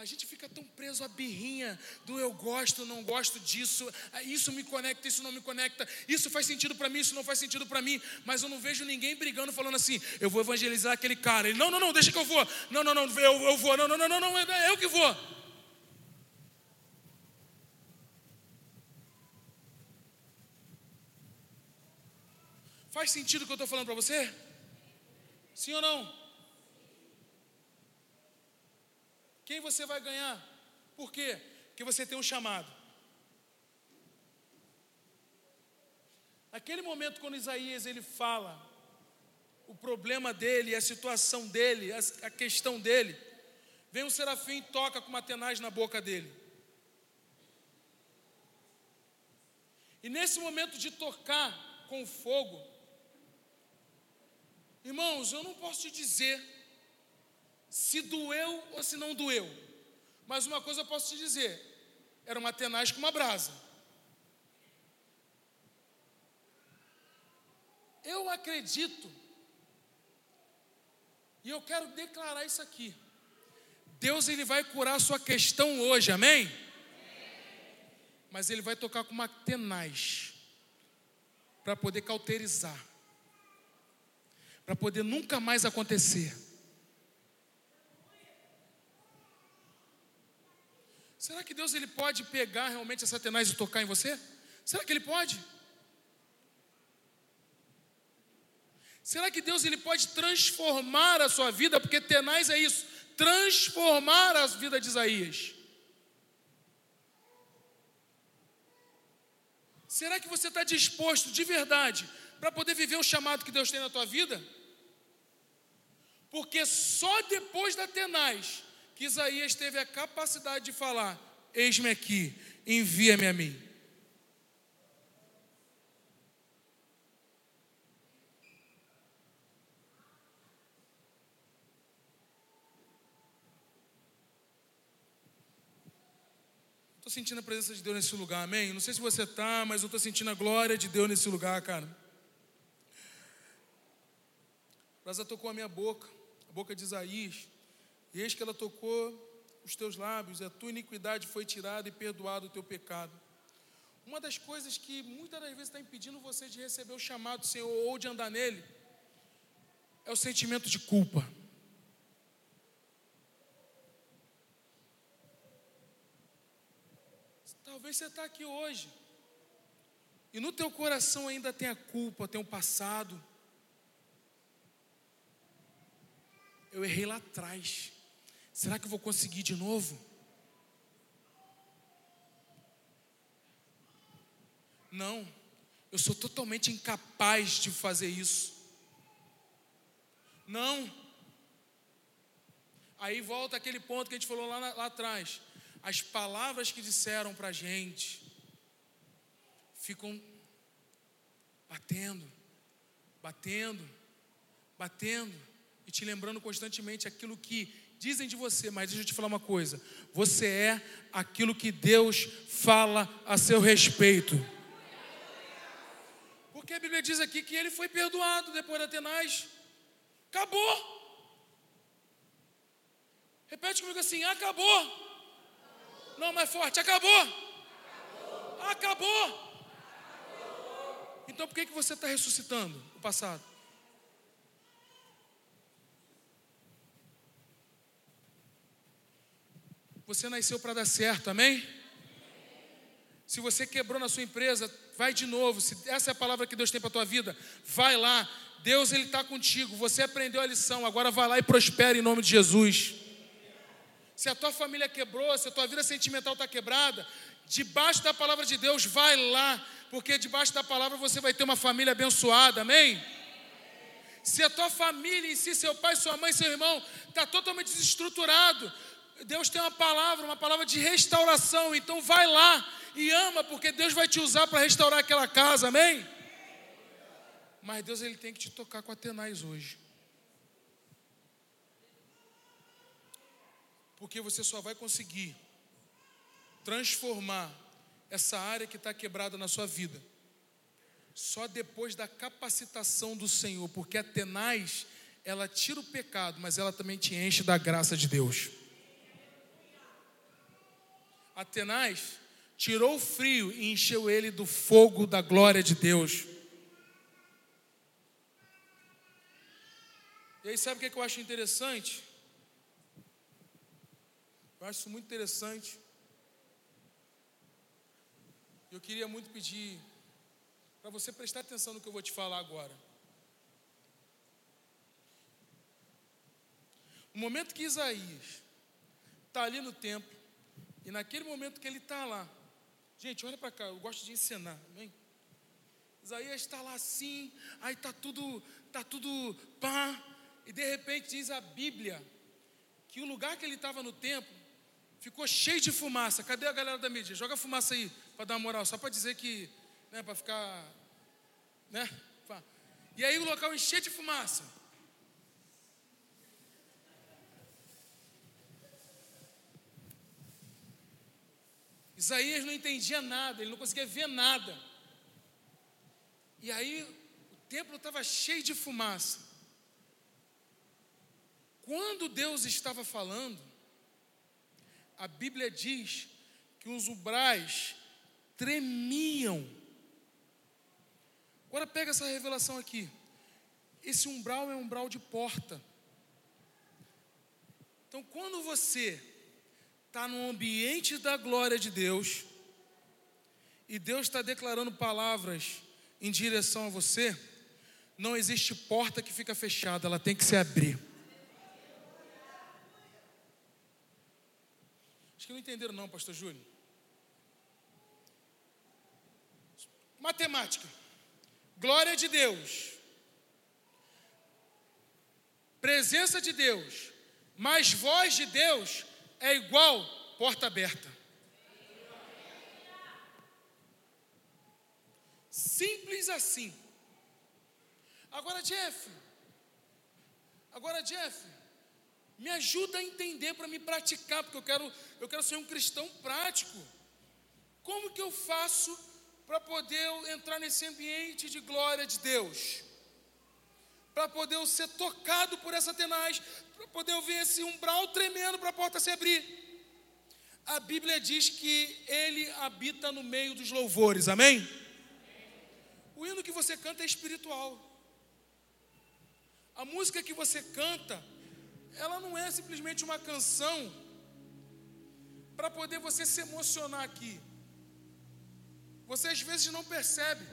A gente fica tão preso à birrinha do eu gosto, não gosto disso, ah, isso me conecta, isso não me conecta, isso faz sentido para mim, isso não faz sentido para mim, mas eu não vejo ninguém brigando falando assim, eu vou evangelizar aquele cara. Ele, não, não, não, deixa que eu vou. Não, não, não, eu, eu vou. Não, não, não, não, não, é eu que vou. Faz sentido o que eu estou falando para você? Sim ou não? Quem você vai ganhar? Por quê? Porque você tem um chamado. Naquele momento, quando Isaías ele fala o problema dele, a situação dele, a questão dele, vem um serafim e toca com uma tenaz na boca dele. E nesse momento de tocar com fogo, irmãos, eu não posso te dizer se doeu ou se não doeu. Mas uma coisa eu posso te dizer: era uma tenaz com uma brasa. Eu acredito, e eu quero declarar isso aqui. Deus ele vai curar a sua questão hoje, amém? Mas ele vai tocar com uma tenaz. para poder cauterizar, para poder nunca mais acontecer. Será que Deus ele pode pegar realmente a Satanás e tocar em você? Será que ele pode? Será que Deus ele pode transformar a sua vida? Porque tenaz é isso, transformar a vida de Isaías. Será que você está disposto de verdade para poder viver o chamado que Deus tem na tua vida? Porque só depois da tenaz Isaías teve a capacidade de falar: Eis-me aqui, envia-me a mim. Estou sentindo a presença de Deus nesse lugar, amém? Não sei se você está, mas eu estou sentindo a glória de Deus nesse lugar, cara. A brasa tocou a minha boca, a boca de Isaías. E eis que ela tocou os teus lábios, e a tua iniquidade foi tirada e perdoado o teu pecado. Uma das coisas que muitas das vezes está impedindo você de receber o chamado do Senhor ou de andar nele é o sentimento de culpa. Talvez você está aqui hoje e no teu coração ainda tem a culpa, tem o passado. Eu errei lá atrás. Será que eu vou conseguir de novo? Não, eu sou totalmente incapaz de fazer isso. Não. Aí volta aquele ponto que a gente falou lá, lá atrás. As palavras que disseram para a gente ficam batendo, batendo, batendo e te lembrando constantemente aquilo que dizem de você, mas deixa eu te falar uma coisa: você é aquilo que Deus fala a seu respeito. Porque a Bíblia diz aqui que ele foi perdoado depois da tenaz. Acabou. Repete comigo assim: acabou. Não, mais forte: acabou. Acabou. acabou. Então por que, que você está ressuscitando o passado? Você nasceu para dar certo, amém? Se você quebrou na sua empresa, vai de novo. Se essa é a palavra que Deus tem para a tua vida, vai lá. Deus ele está contigo. Você aprendeu a lição. Agora vai lá e prospere em nome de Jesus. Se a tua família quebrou, se a tua vida sentimental está quebrada, debaixo da palavra de Deus, vai lá, porque debaixo da palavra você vai ter uma família abençoada, amém? Se a tua família em si, seu pai, sua mãe, seu irmão, está totalmente desestruturado, Deus tem uma palavra, uma palavra de restauração. Então vai lá e ama, porque Deus vai te usar para restaurar aquela casa, amém? Mas Deus ele tem que te tocar com Atenais hoje. Porque você só vai conseguir transformar essa área que está quebrada na sua vida só depois da capacitação do Senhor, porque a tenaz, ela tira o pecado, mas ela também te enche da graça de Deus. Atenais tirou o frio e encheu ele do fogo da glória de Deus. E aí, sabe o que, que eu acho interessante? Eu acho isso muito interessante. Eu queria muito pedir para você prestar atenção no que eu vou te falar agora. O momento que Isaías está ali no templo, e naquele momento que ele está lá, gente, olha para cá, eu gosto de ensinar, amém? Isaías está lá assim, aí está tudo, tá tudo pá, e de repente diz a Bíblia que o lugar que ele estava no templo ficou cheio de fumaça. Cadê a galera da mídia? Joga fumaça aí para dar uma moral, só para dizer que, né, para ficar, né? E aí o local encheu de fumaça. Isaías não entendia nada, ele não conseguia ver nada. E aí o templo estava cheio de fumaça. Quando Deus estava falando, a Bíblia diz que os umbrais tremiam, Agora pega essa revelação aqui. Esse umbral é um umbral de porta. Então, quando você está no ambiente da glória de Deus, e Deus está declarando palavras em direção a você, não existe porta que fica fechada, ela tem que se abrir. Acho que não entenderam, não, Pastor Júnior. Matemática. Glória de Deus. Presença de Deus. Mais voz de Deus é igual porta aberta. Simples assim. Agora, Jeff. Agora, Jeff. Me ajuda a entender para me praticar, porque eu quero, eu quero ser um cristão prático. Como que eu faço para poder entrar nesse ambiente de glória de Deus? Para poder ser tocado por essa tenaz, para poder eu ver esse umbral tremendo para a porta se abrir. A Bíblia diz que ele habita no meio dos louvores, amém? O hino que você canta é espiritual. A música que você canta ela não é simplesmente uma canção para poder você se emocionar aqui. Você às vezes não percebe.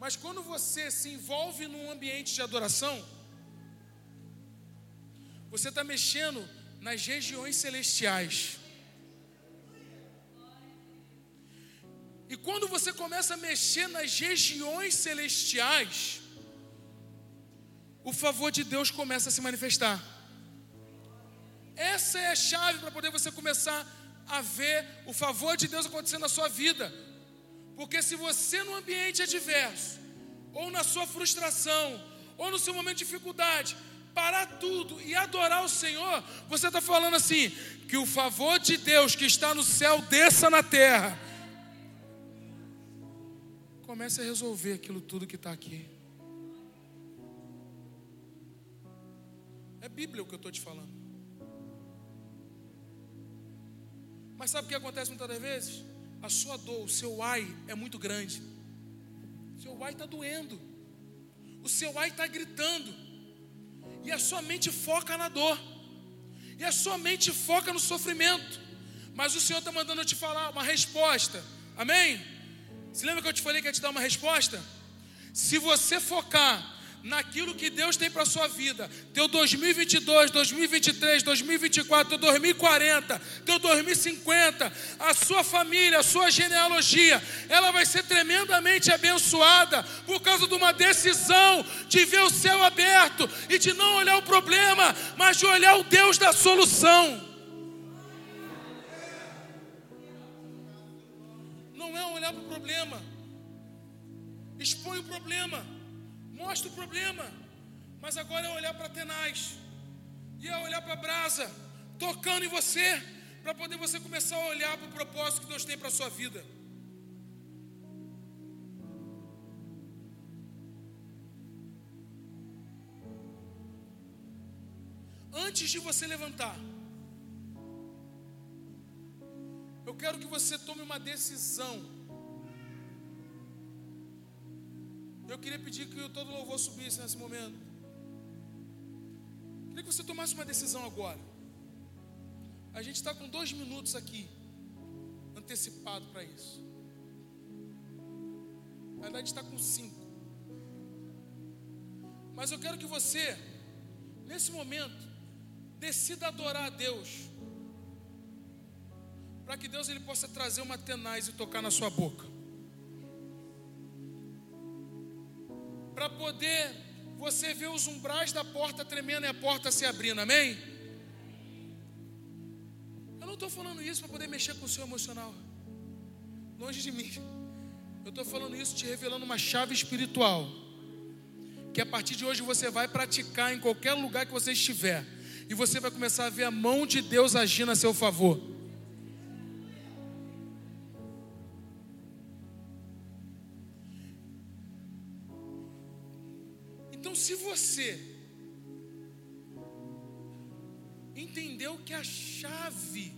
Mas quando você se envolve num ambiente de adoração, você está mexendo nas regiões celestiais. E quando você começa a mexer nas regiões celestiais, o favor de Deus começa a se manifestar. Essa é a chave para poder você começar a ver o favor de Deus acontecendo na sua vida. Porque se você no ambiente adverso, ou na sua frustração, ou no seu momento de dificuldade, parar tudo e adorar o Senhor, você está falando assim: que o favor de Deus que está no céu desça na terra. Comece a resolver aquilo tudo que está aqui. É Bíblia o que eu estou te falando. Mas sabe o que acontece muitas das vezes? A sua dor, o seu ai é muito grande. O seu ai está doendo. O seu ai está gritando. E a sua mente foca na dor. E a sua mente foca no sofrimento. Mas o Senhor está mandando eu te falar uma resposta. Amém? Se lembra que eu te falei que ia te dar uma resposta? Se você focar naquilo que Deus tem para a sua vida. Teu 2022, 2023, 2024, teu 2040, teu 2050, a sua família, a sua genealogia, ela vai ser tremendamente abençoada por causa de uma decisão de ver o céu aberto e de não olhar o problema, mas de olhar o Deus da solução. Não é olhar para o problema, expõe o problema mostra o problema, mas agora é olhar para Tenaz, e é olhar para a brasa, tocando em você, para poder você começar a olhar para o propósito que Deus tem para a sua vida. Antes de você levantar, eu quero que você tome uma decisão Eu queria pedir que todo louvor subisse nesse momento. Queria que você tomasse uma decisão agora. A gente está com dois minutos aqui, antecipado para isso. Na verdade, está com cinco. Mas eu quero que você, nesse momento, decida adorar a Deus. Para que Deus ele possa trazer uma tenaz e tocar na sua boca. Para poder você ver os umbrais da porta tremendo e a porta se abrindo, amém? Eu não estou falando isso para poder mexer com o seu emocional, longe de mim. Eu estou falando isso te revelando uma chave espiritual, que a partir de hoje você vai praticar em qualquer lugar que você estiver, e você vai começar a ver a mão de Deus agindo a seu favor. Se você entendeu que a chave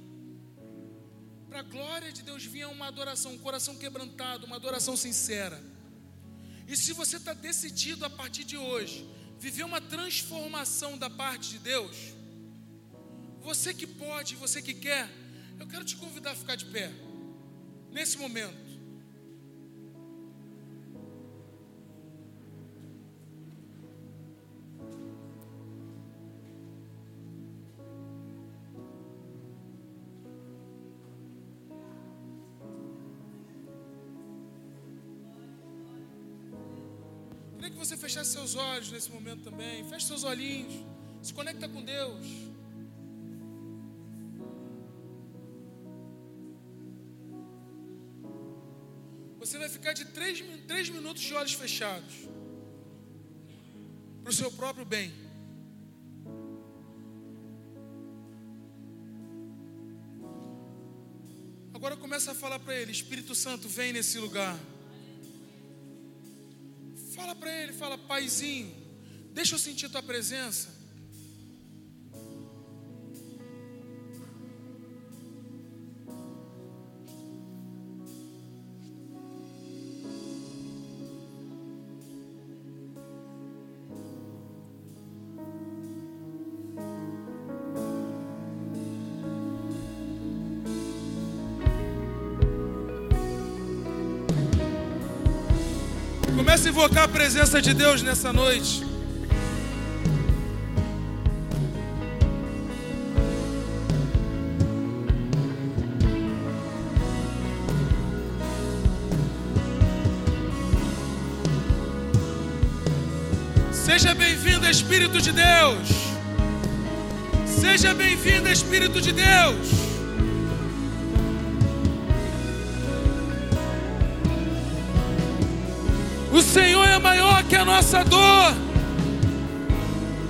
para a glória de Deus vinha uma adoração, um coração quebrantado, uma adoração sincera. E se você está decidido a partir de hoje viver uma transformação da parte de Deus, você que pode, você que quer, eu quero te convidar a ficar de pé nesse momento. Que você fechasse seus olhos nesse momento também. Feche seus olhinhos. Se conecta com Deus. Você vai ficar de três, três minutos de olhos fechados. Para o seu próprio bem. Agora começa a falar para ele: Espírito Santo, vem nesse lugar. Para ele, fala, paizinho, deixa eu sentir tua presença. Invocar a presença de Deus nessa noite. Seja bem-vindo, Espírito de Deus. Seja bem-vindo, Espírito de Deus. Senhor é maior que a nossa dor.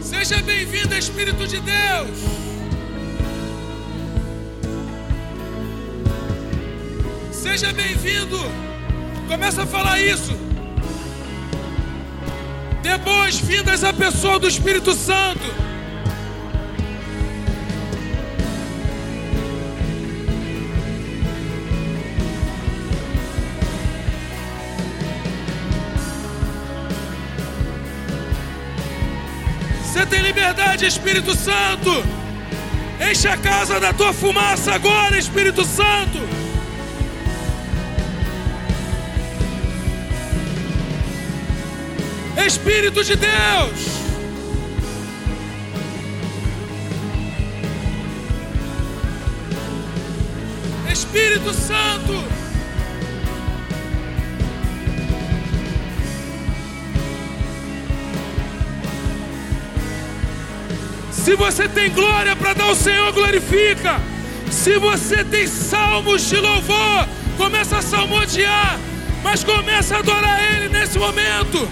Seja bem-vindo, Espírito de Deus. Seja bem-vindo. Começa a falar isso. Dê boas-vindas à pessoa do Espírito Santo. Espírito Santo. Enche a casa da tua fumaça agora, Espírito Santo. Espírito de Deus. Espírito Santo. Se você tem glória para dar ao Senhor, glorifica. Se você tem salmos de louvor, começa a salmodiar, mas começa a adorar Ele nesse momento.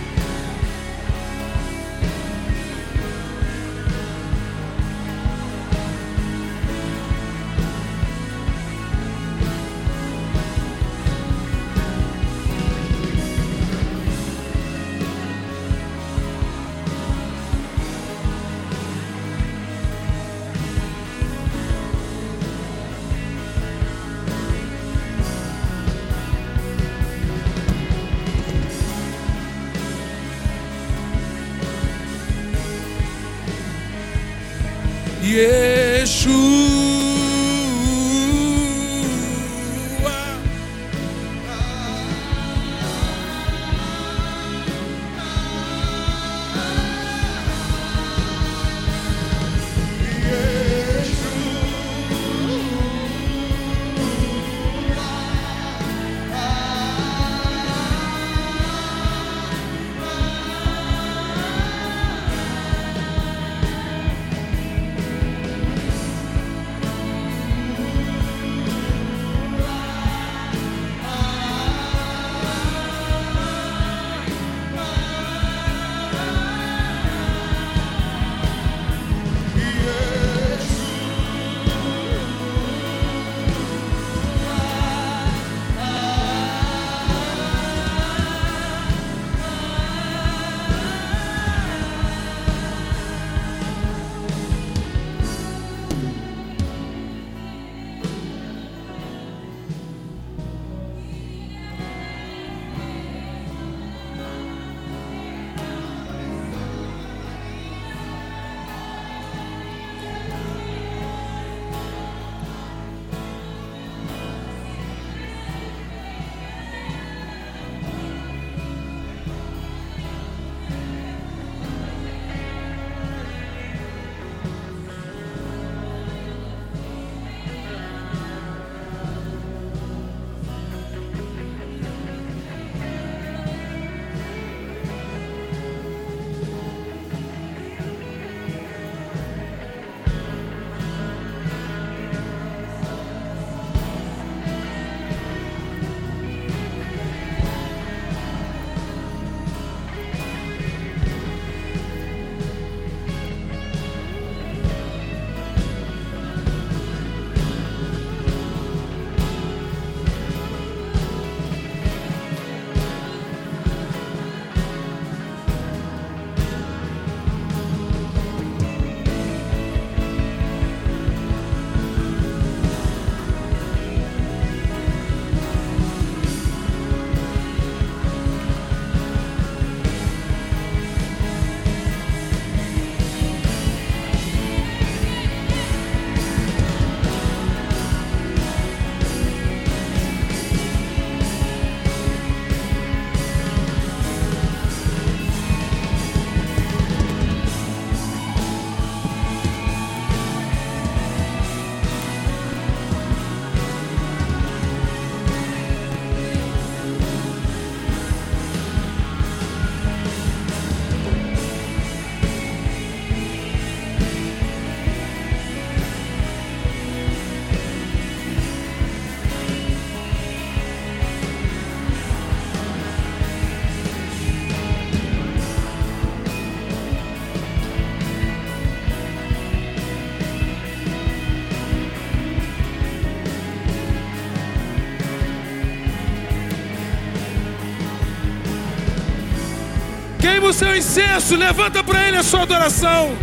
O seu incenso, levanta para Ele a sua adoração.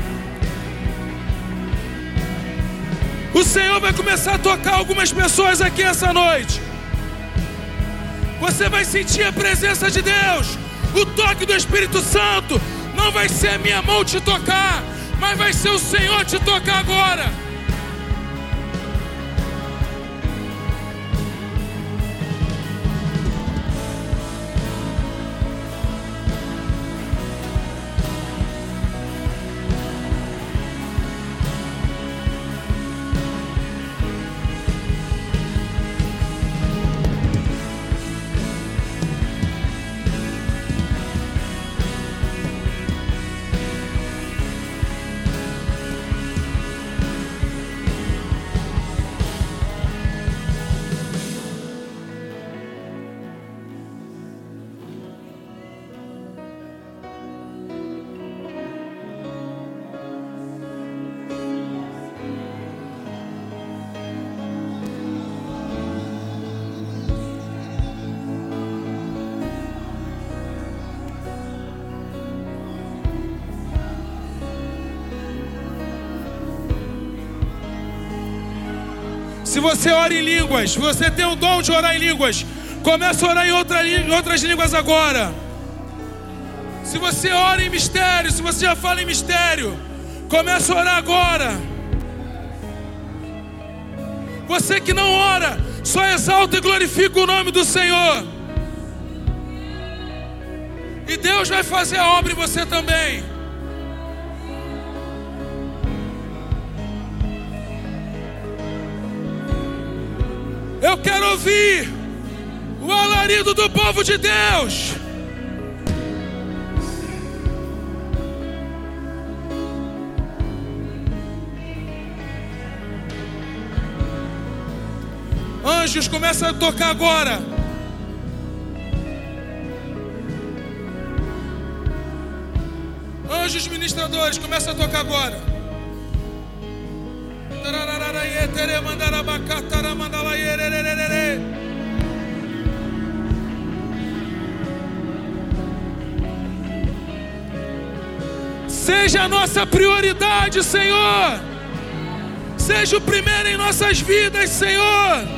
O Senhor vai começar a tocar algumas pessoas aqui essa noite. Você vai sentir a presença de Deus, o toque do Espírito Santo. Não vai ser minha mão te tocar, mas vai ser o Senhor te tocar agora. Se você ora em línguas, você tem o dom de orar em línguas, comece a orar em, outra, em outras línguas agora. Se você ora em mistério, se você já fala em mistério, comece a orar agora. Você que não ora, só exalta e glorifica o nome do Senhor. E Deus vai fazer a obra em você também. Quero ouvir o alarido do povo de Deus. Anjos, começa a tocar agora. Anjos ministradores, começa a tocar agora. Seja a nossa prioridade, Senhor. Seja o primeiro em nossas vidas, Senhor.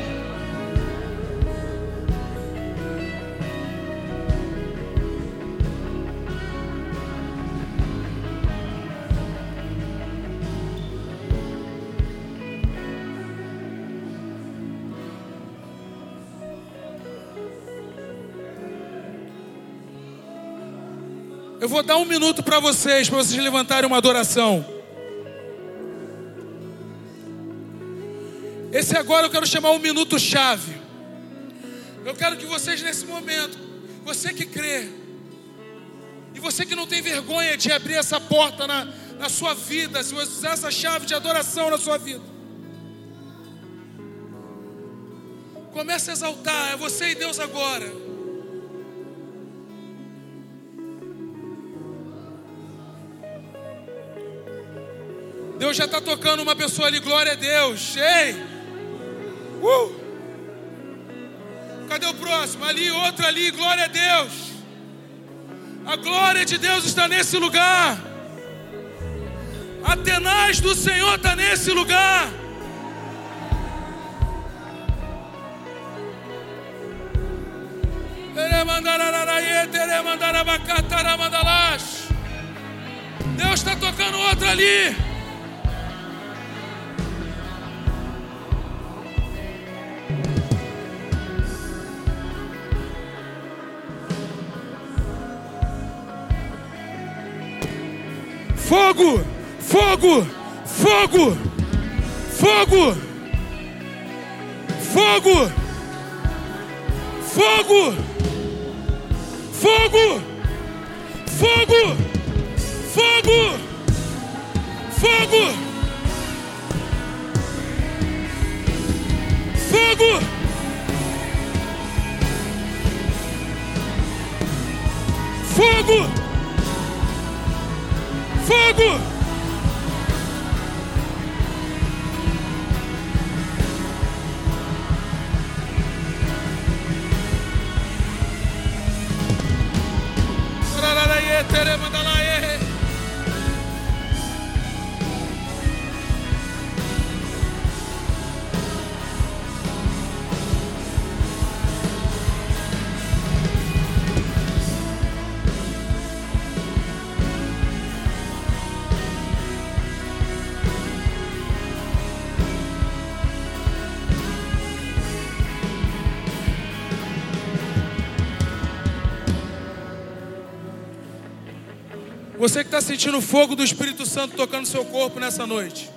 Vou dar um minuto para vocês, para vocês levantarem uma adoração. Esse agora eu quero chamar um minuto chave. Eu quero que vocês nesse momento, você que crê, e você que não tem vergonha de abrir essa porta na, na sua vida, se você usar essa chave de adoração na sua vida. Comece a exaltar, é você e Deus agora. Deus já está tocando uma pessoa ali, glória a Deus. Ei! Uh! Cadê o próximo? Ali, outro ali, glória a Deus. A glória de Deus está nesse lugar. A tenaz do Senhor está nesse lugar. Deus está tocando outro ali. Fogo, fogo, fogo, fogo, fogo, fogo, fogo, fogo, fogo, fogo, fogo. Fogo! fogo. Tere Teremandalai. Você que está sentindo o fogo do Espírito Santo tocando seu corpo nessa noite.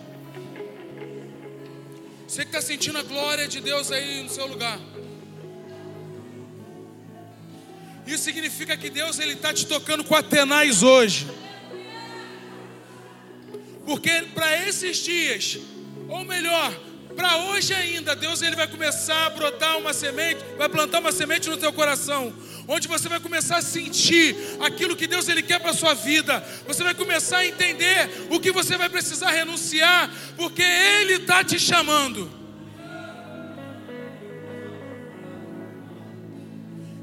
Você que está sentindo a glória de Deus aí no seu lugar. Isso significa que Deus ele está te tocando com Atenais hoje. Porque para esses dias, ou melhor, para hoje ainda, Deus ele vai começar a brotar uma semente, vai plantar uma semente no teu coração, onde você vai começar a sentir aquilo que Deus ele quer para sua vida. Você vai começar a entender o que você vai precisar renunciar, porque ele está te chamando.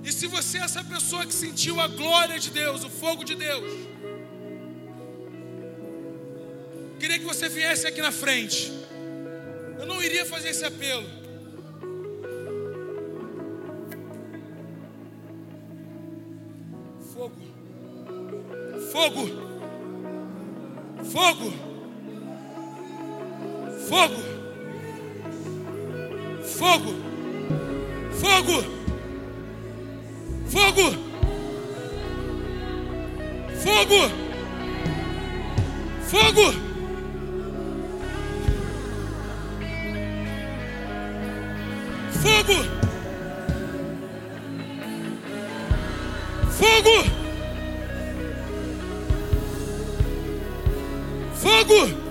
E se você é essa pessoa que sentiu a glória de Deus, o fogo de Deus, queria que você viesse aqui na frente. Eu não iria fazer esse apelo. Fogo. Fogo. Fogo. Fogo. Fogo. Fogo. Fogo. Fogo. Fogo! Fogo! 滚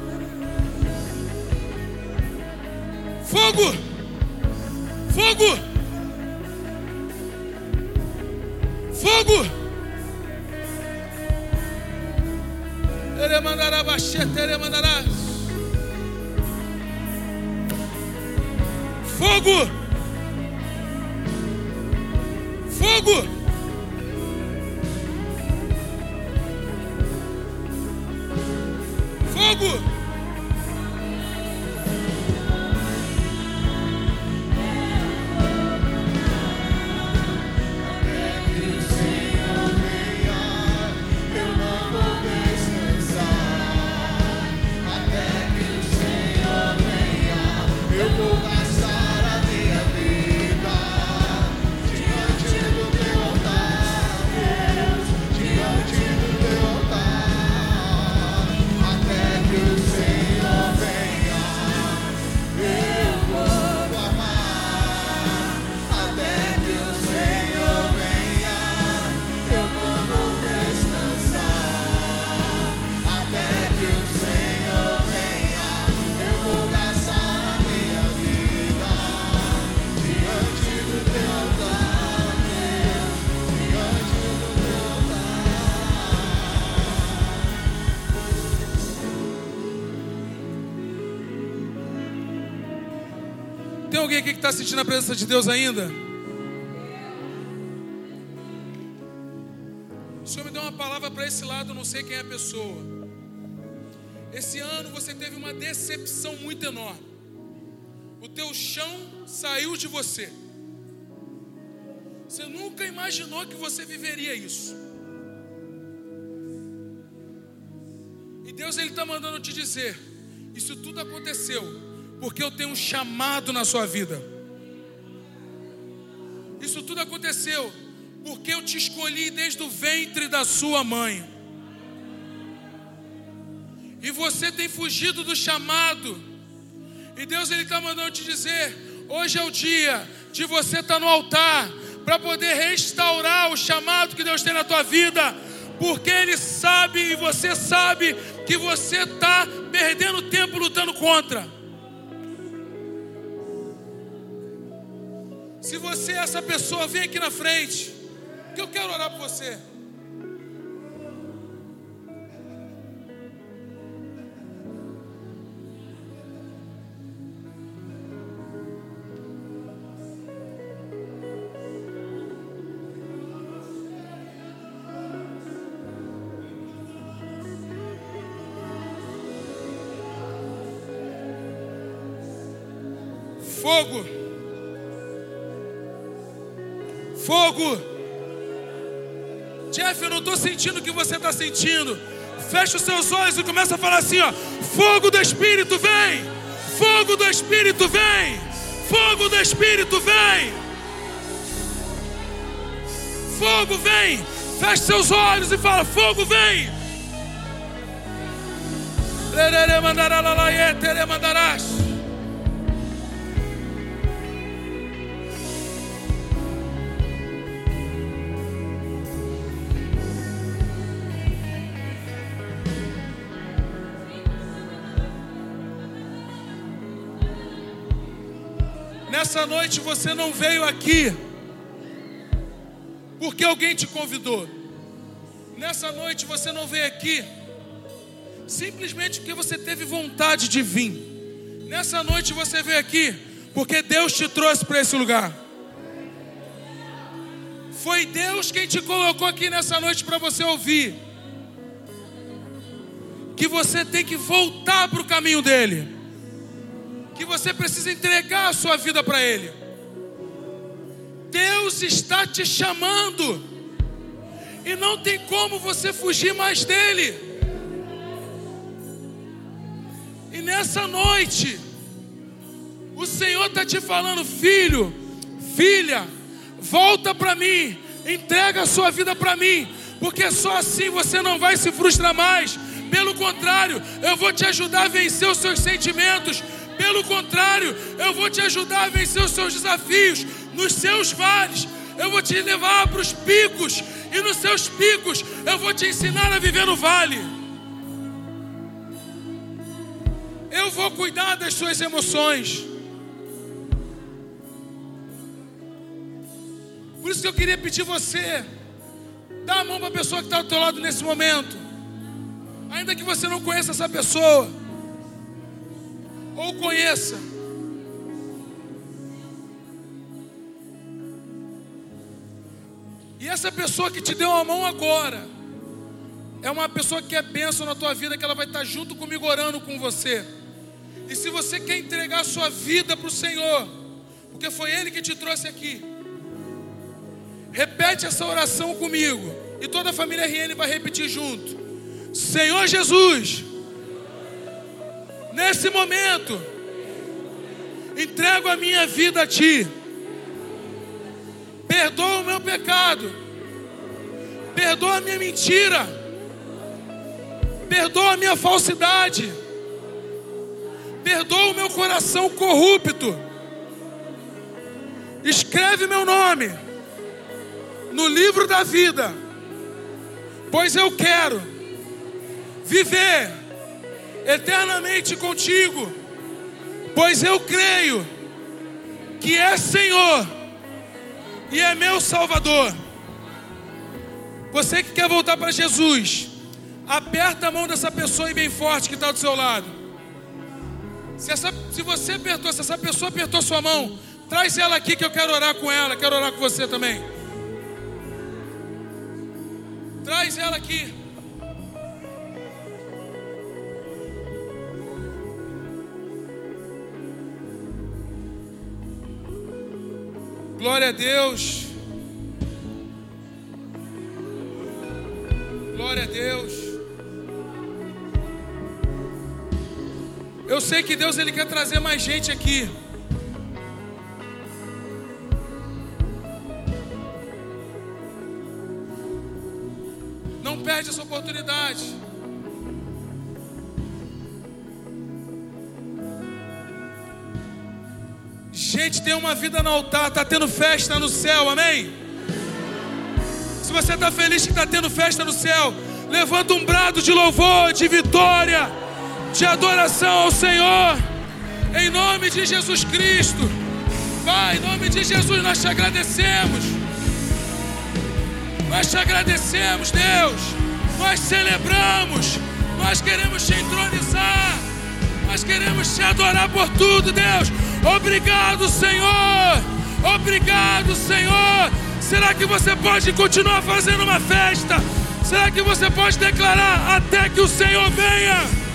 está sentindo a presença de Deus ainda? O Senhor me deu uma palavra para esse lado, não sei quem é a pessoa. Esse ano você teve uma decepção muito enorme. O teu chão saiu de você. Você nunca imaginou que você viveria isso. E Deus ele está mandando te dizer: isso tudo aconteceu porque eu tenho um chamado na sua vida. Tudo aconteceu porque eu te escolhi desde o ventre da sua mãe. E você tem fugido do chamado. E Deus ele está mandando te dizer: hoje é o dia de você estar tá no altar para poder restaurar o chamado que Deus tem na tua vida, porque Ele sabe e você sabe que você está perdendo tempo lutando contra. Se você é essa pessoa, vem aqui na frente, que eu quero orar por você. está sentindo. Fecha os seus olhos e começa a falar assim: ó, fogo do Espírito vem, fogo do Espírito vem, fogo do Espírito vem, fogo vem. Fecha seus olhos e fala: fogo vem. Tererê mandará, lalaiê, mandarás. Nessa noite você não veio aqui porque alguém te convidou. Nessa noite você não veio aqui simplesmente porque você teve vontade de vir. Nessa noite você veio aqui porque Deus te trouxe para esse lugar. Foi Deus quem te colocou aqui nessa noite para você ouvir. Que você tem que voltar para o caminho dele. Que você precisa entregar a sua vida para ele. Deus está te chamando. E não tem como você fugir mais dele. E nessa noite, o Senhor está te falando, filho, filha, volta para mim, entrega a sua vida para mim, porque só assim você não vai se frustrar mais. Pelo contrário, eu vou te ajudar a vencer os seus sentimentos. Pelo contrário, eu vou te ajudar a vencer os seus desafios nos seus vales. Eu vou te levar para os picos e nos seus picos eu vou te ensinar a viver no vale. Eu vou cuidar das suas emoções. Por isso que eu queria pedir você, dá a mão para a pessoa que está do teu lado nesse momento. Ainda que você não conheça essa pessoa, ou conheça. E essa pessoa que te deu a mão agora, é uma pessoa que é bênção na tua vida, que ela vai estar junto comigo orando com você. E se você quer entregar a sua vida para o Senhor, porque foi Ele que te trouxe aqui, repete essa oração comigo. E toda a família RN vai repetir junto. Senhor Jesus, nesse momento, entrego a minha vida a Ti. Perdoa o meu pecado. Perdoa a minha mentira. Perdoa a minha falsidade. Perdoa o meu coração corrupto. Escreve meu nome no livro da vida, pois eu quero viver eternamente contigo, pois eu creio que é Senhor e é meu Salvador. Você que quer voltar para Jesus, aperta a mão dessa pessoa e bem forte que está do seu lado. Se, essa, se você apertou, se essa pessoa apertou sua mão, traz ela aqui que eu quero orar com ela, quero orar com você também. Traz ela aqui. Glória a Deus. Glória a Deus. Eu sei que Deus ele quer trazer mais gente aqui. Não perde essa oportunidade. Gente, tem uma vida no altar, está tendo festa no céu, amém? Se você está feliz que está tendo festa no céu, levanta um brado de louvor, de vitória, de adoração ao Senhor, em nome de Jesus Cristo. Pai, em nome de Jesus, nós te agradecemos. Nós te agradecemos, Deus. Nós celebramos. Nós queremos te entronizar. Nós queremos te adorar por tudo, Deus. Obrigado, Senhor. Obrigado, Senhor. Será que você pode continuar fazendo uma festa? Será que você pode declarar até que o Senhor venha?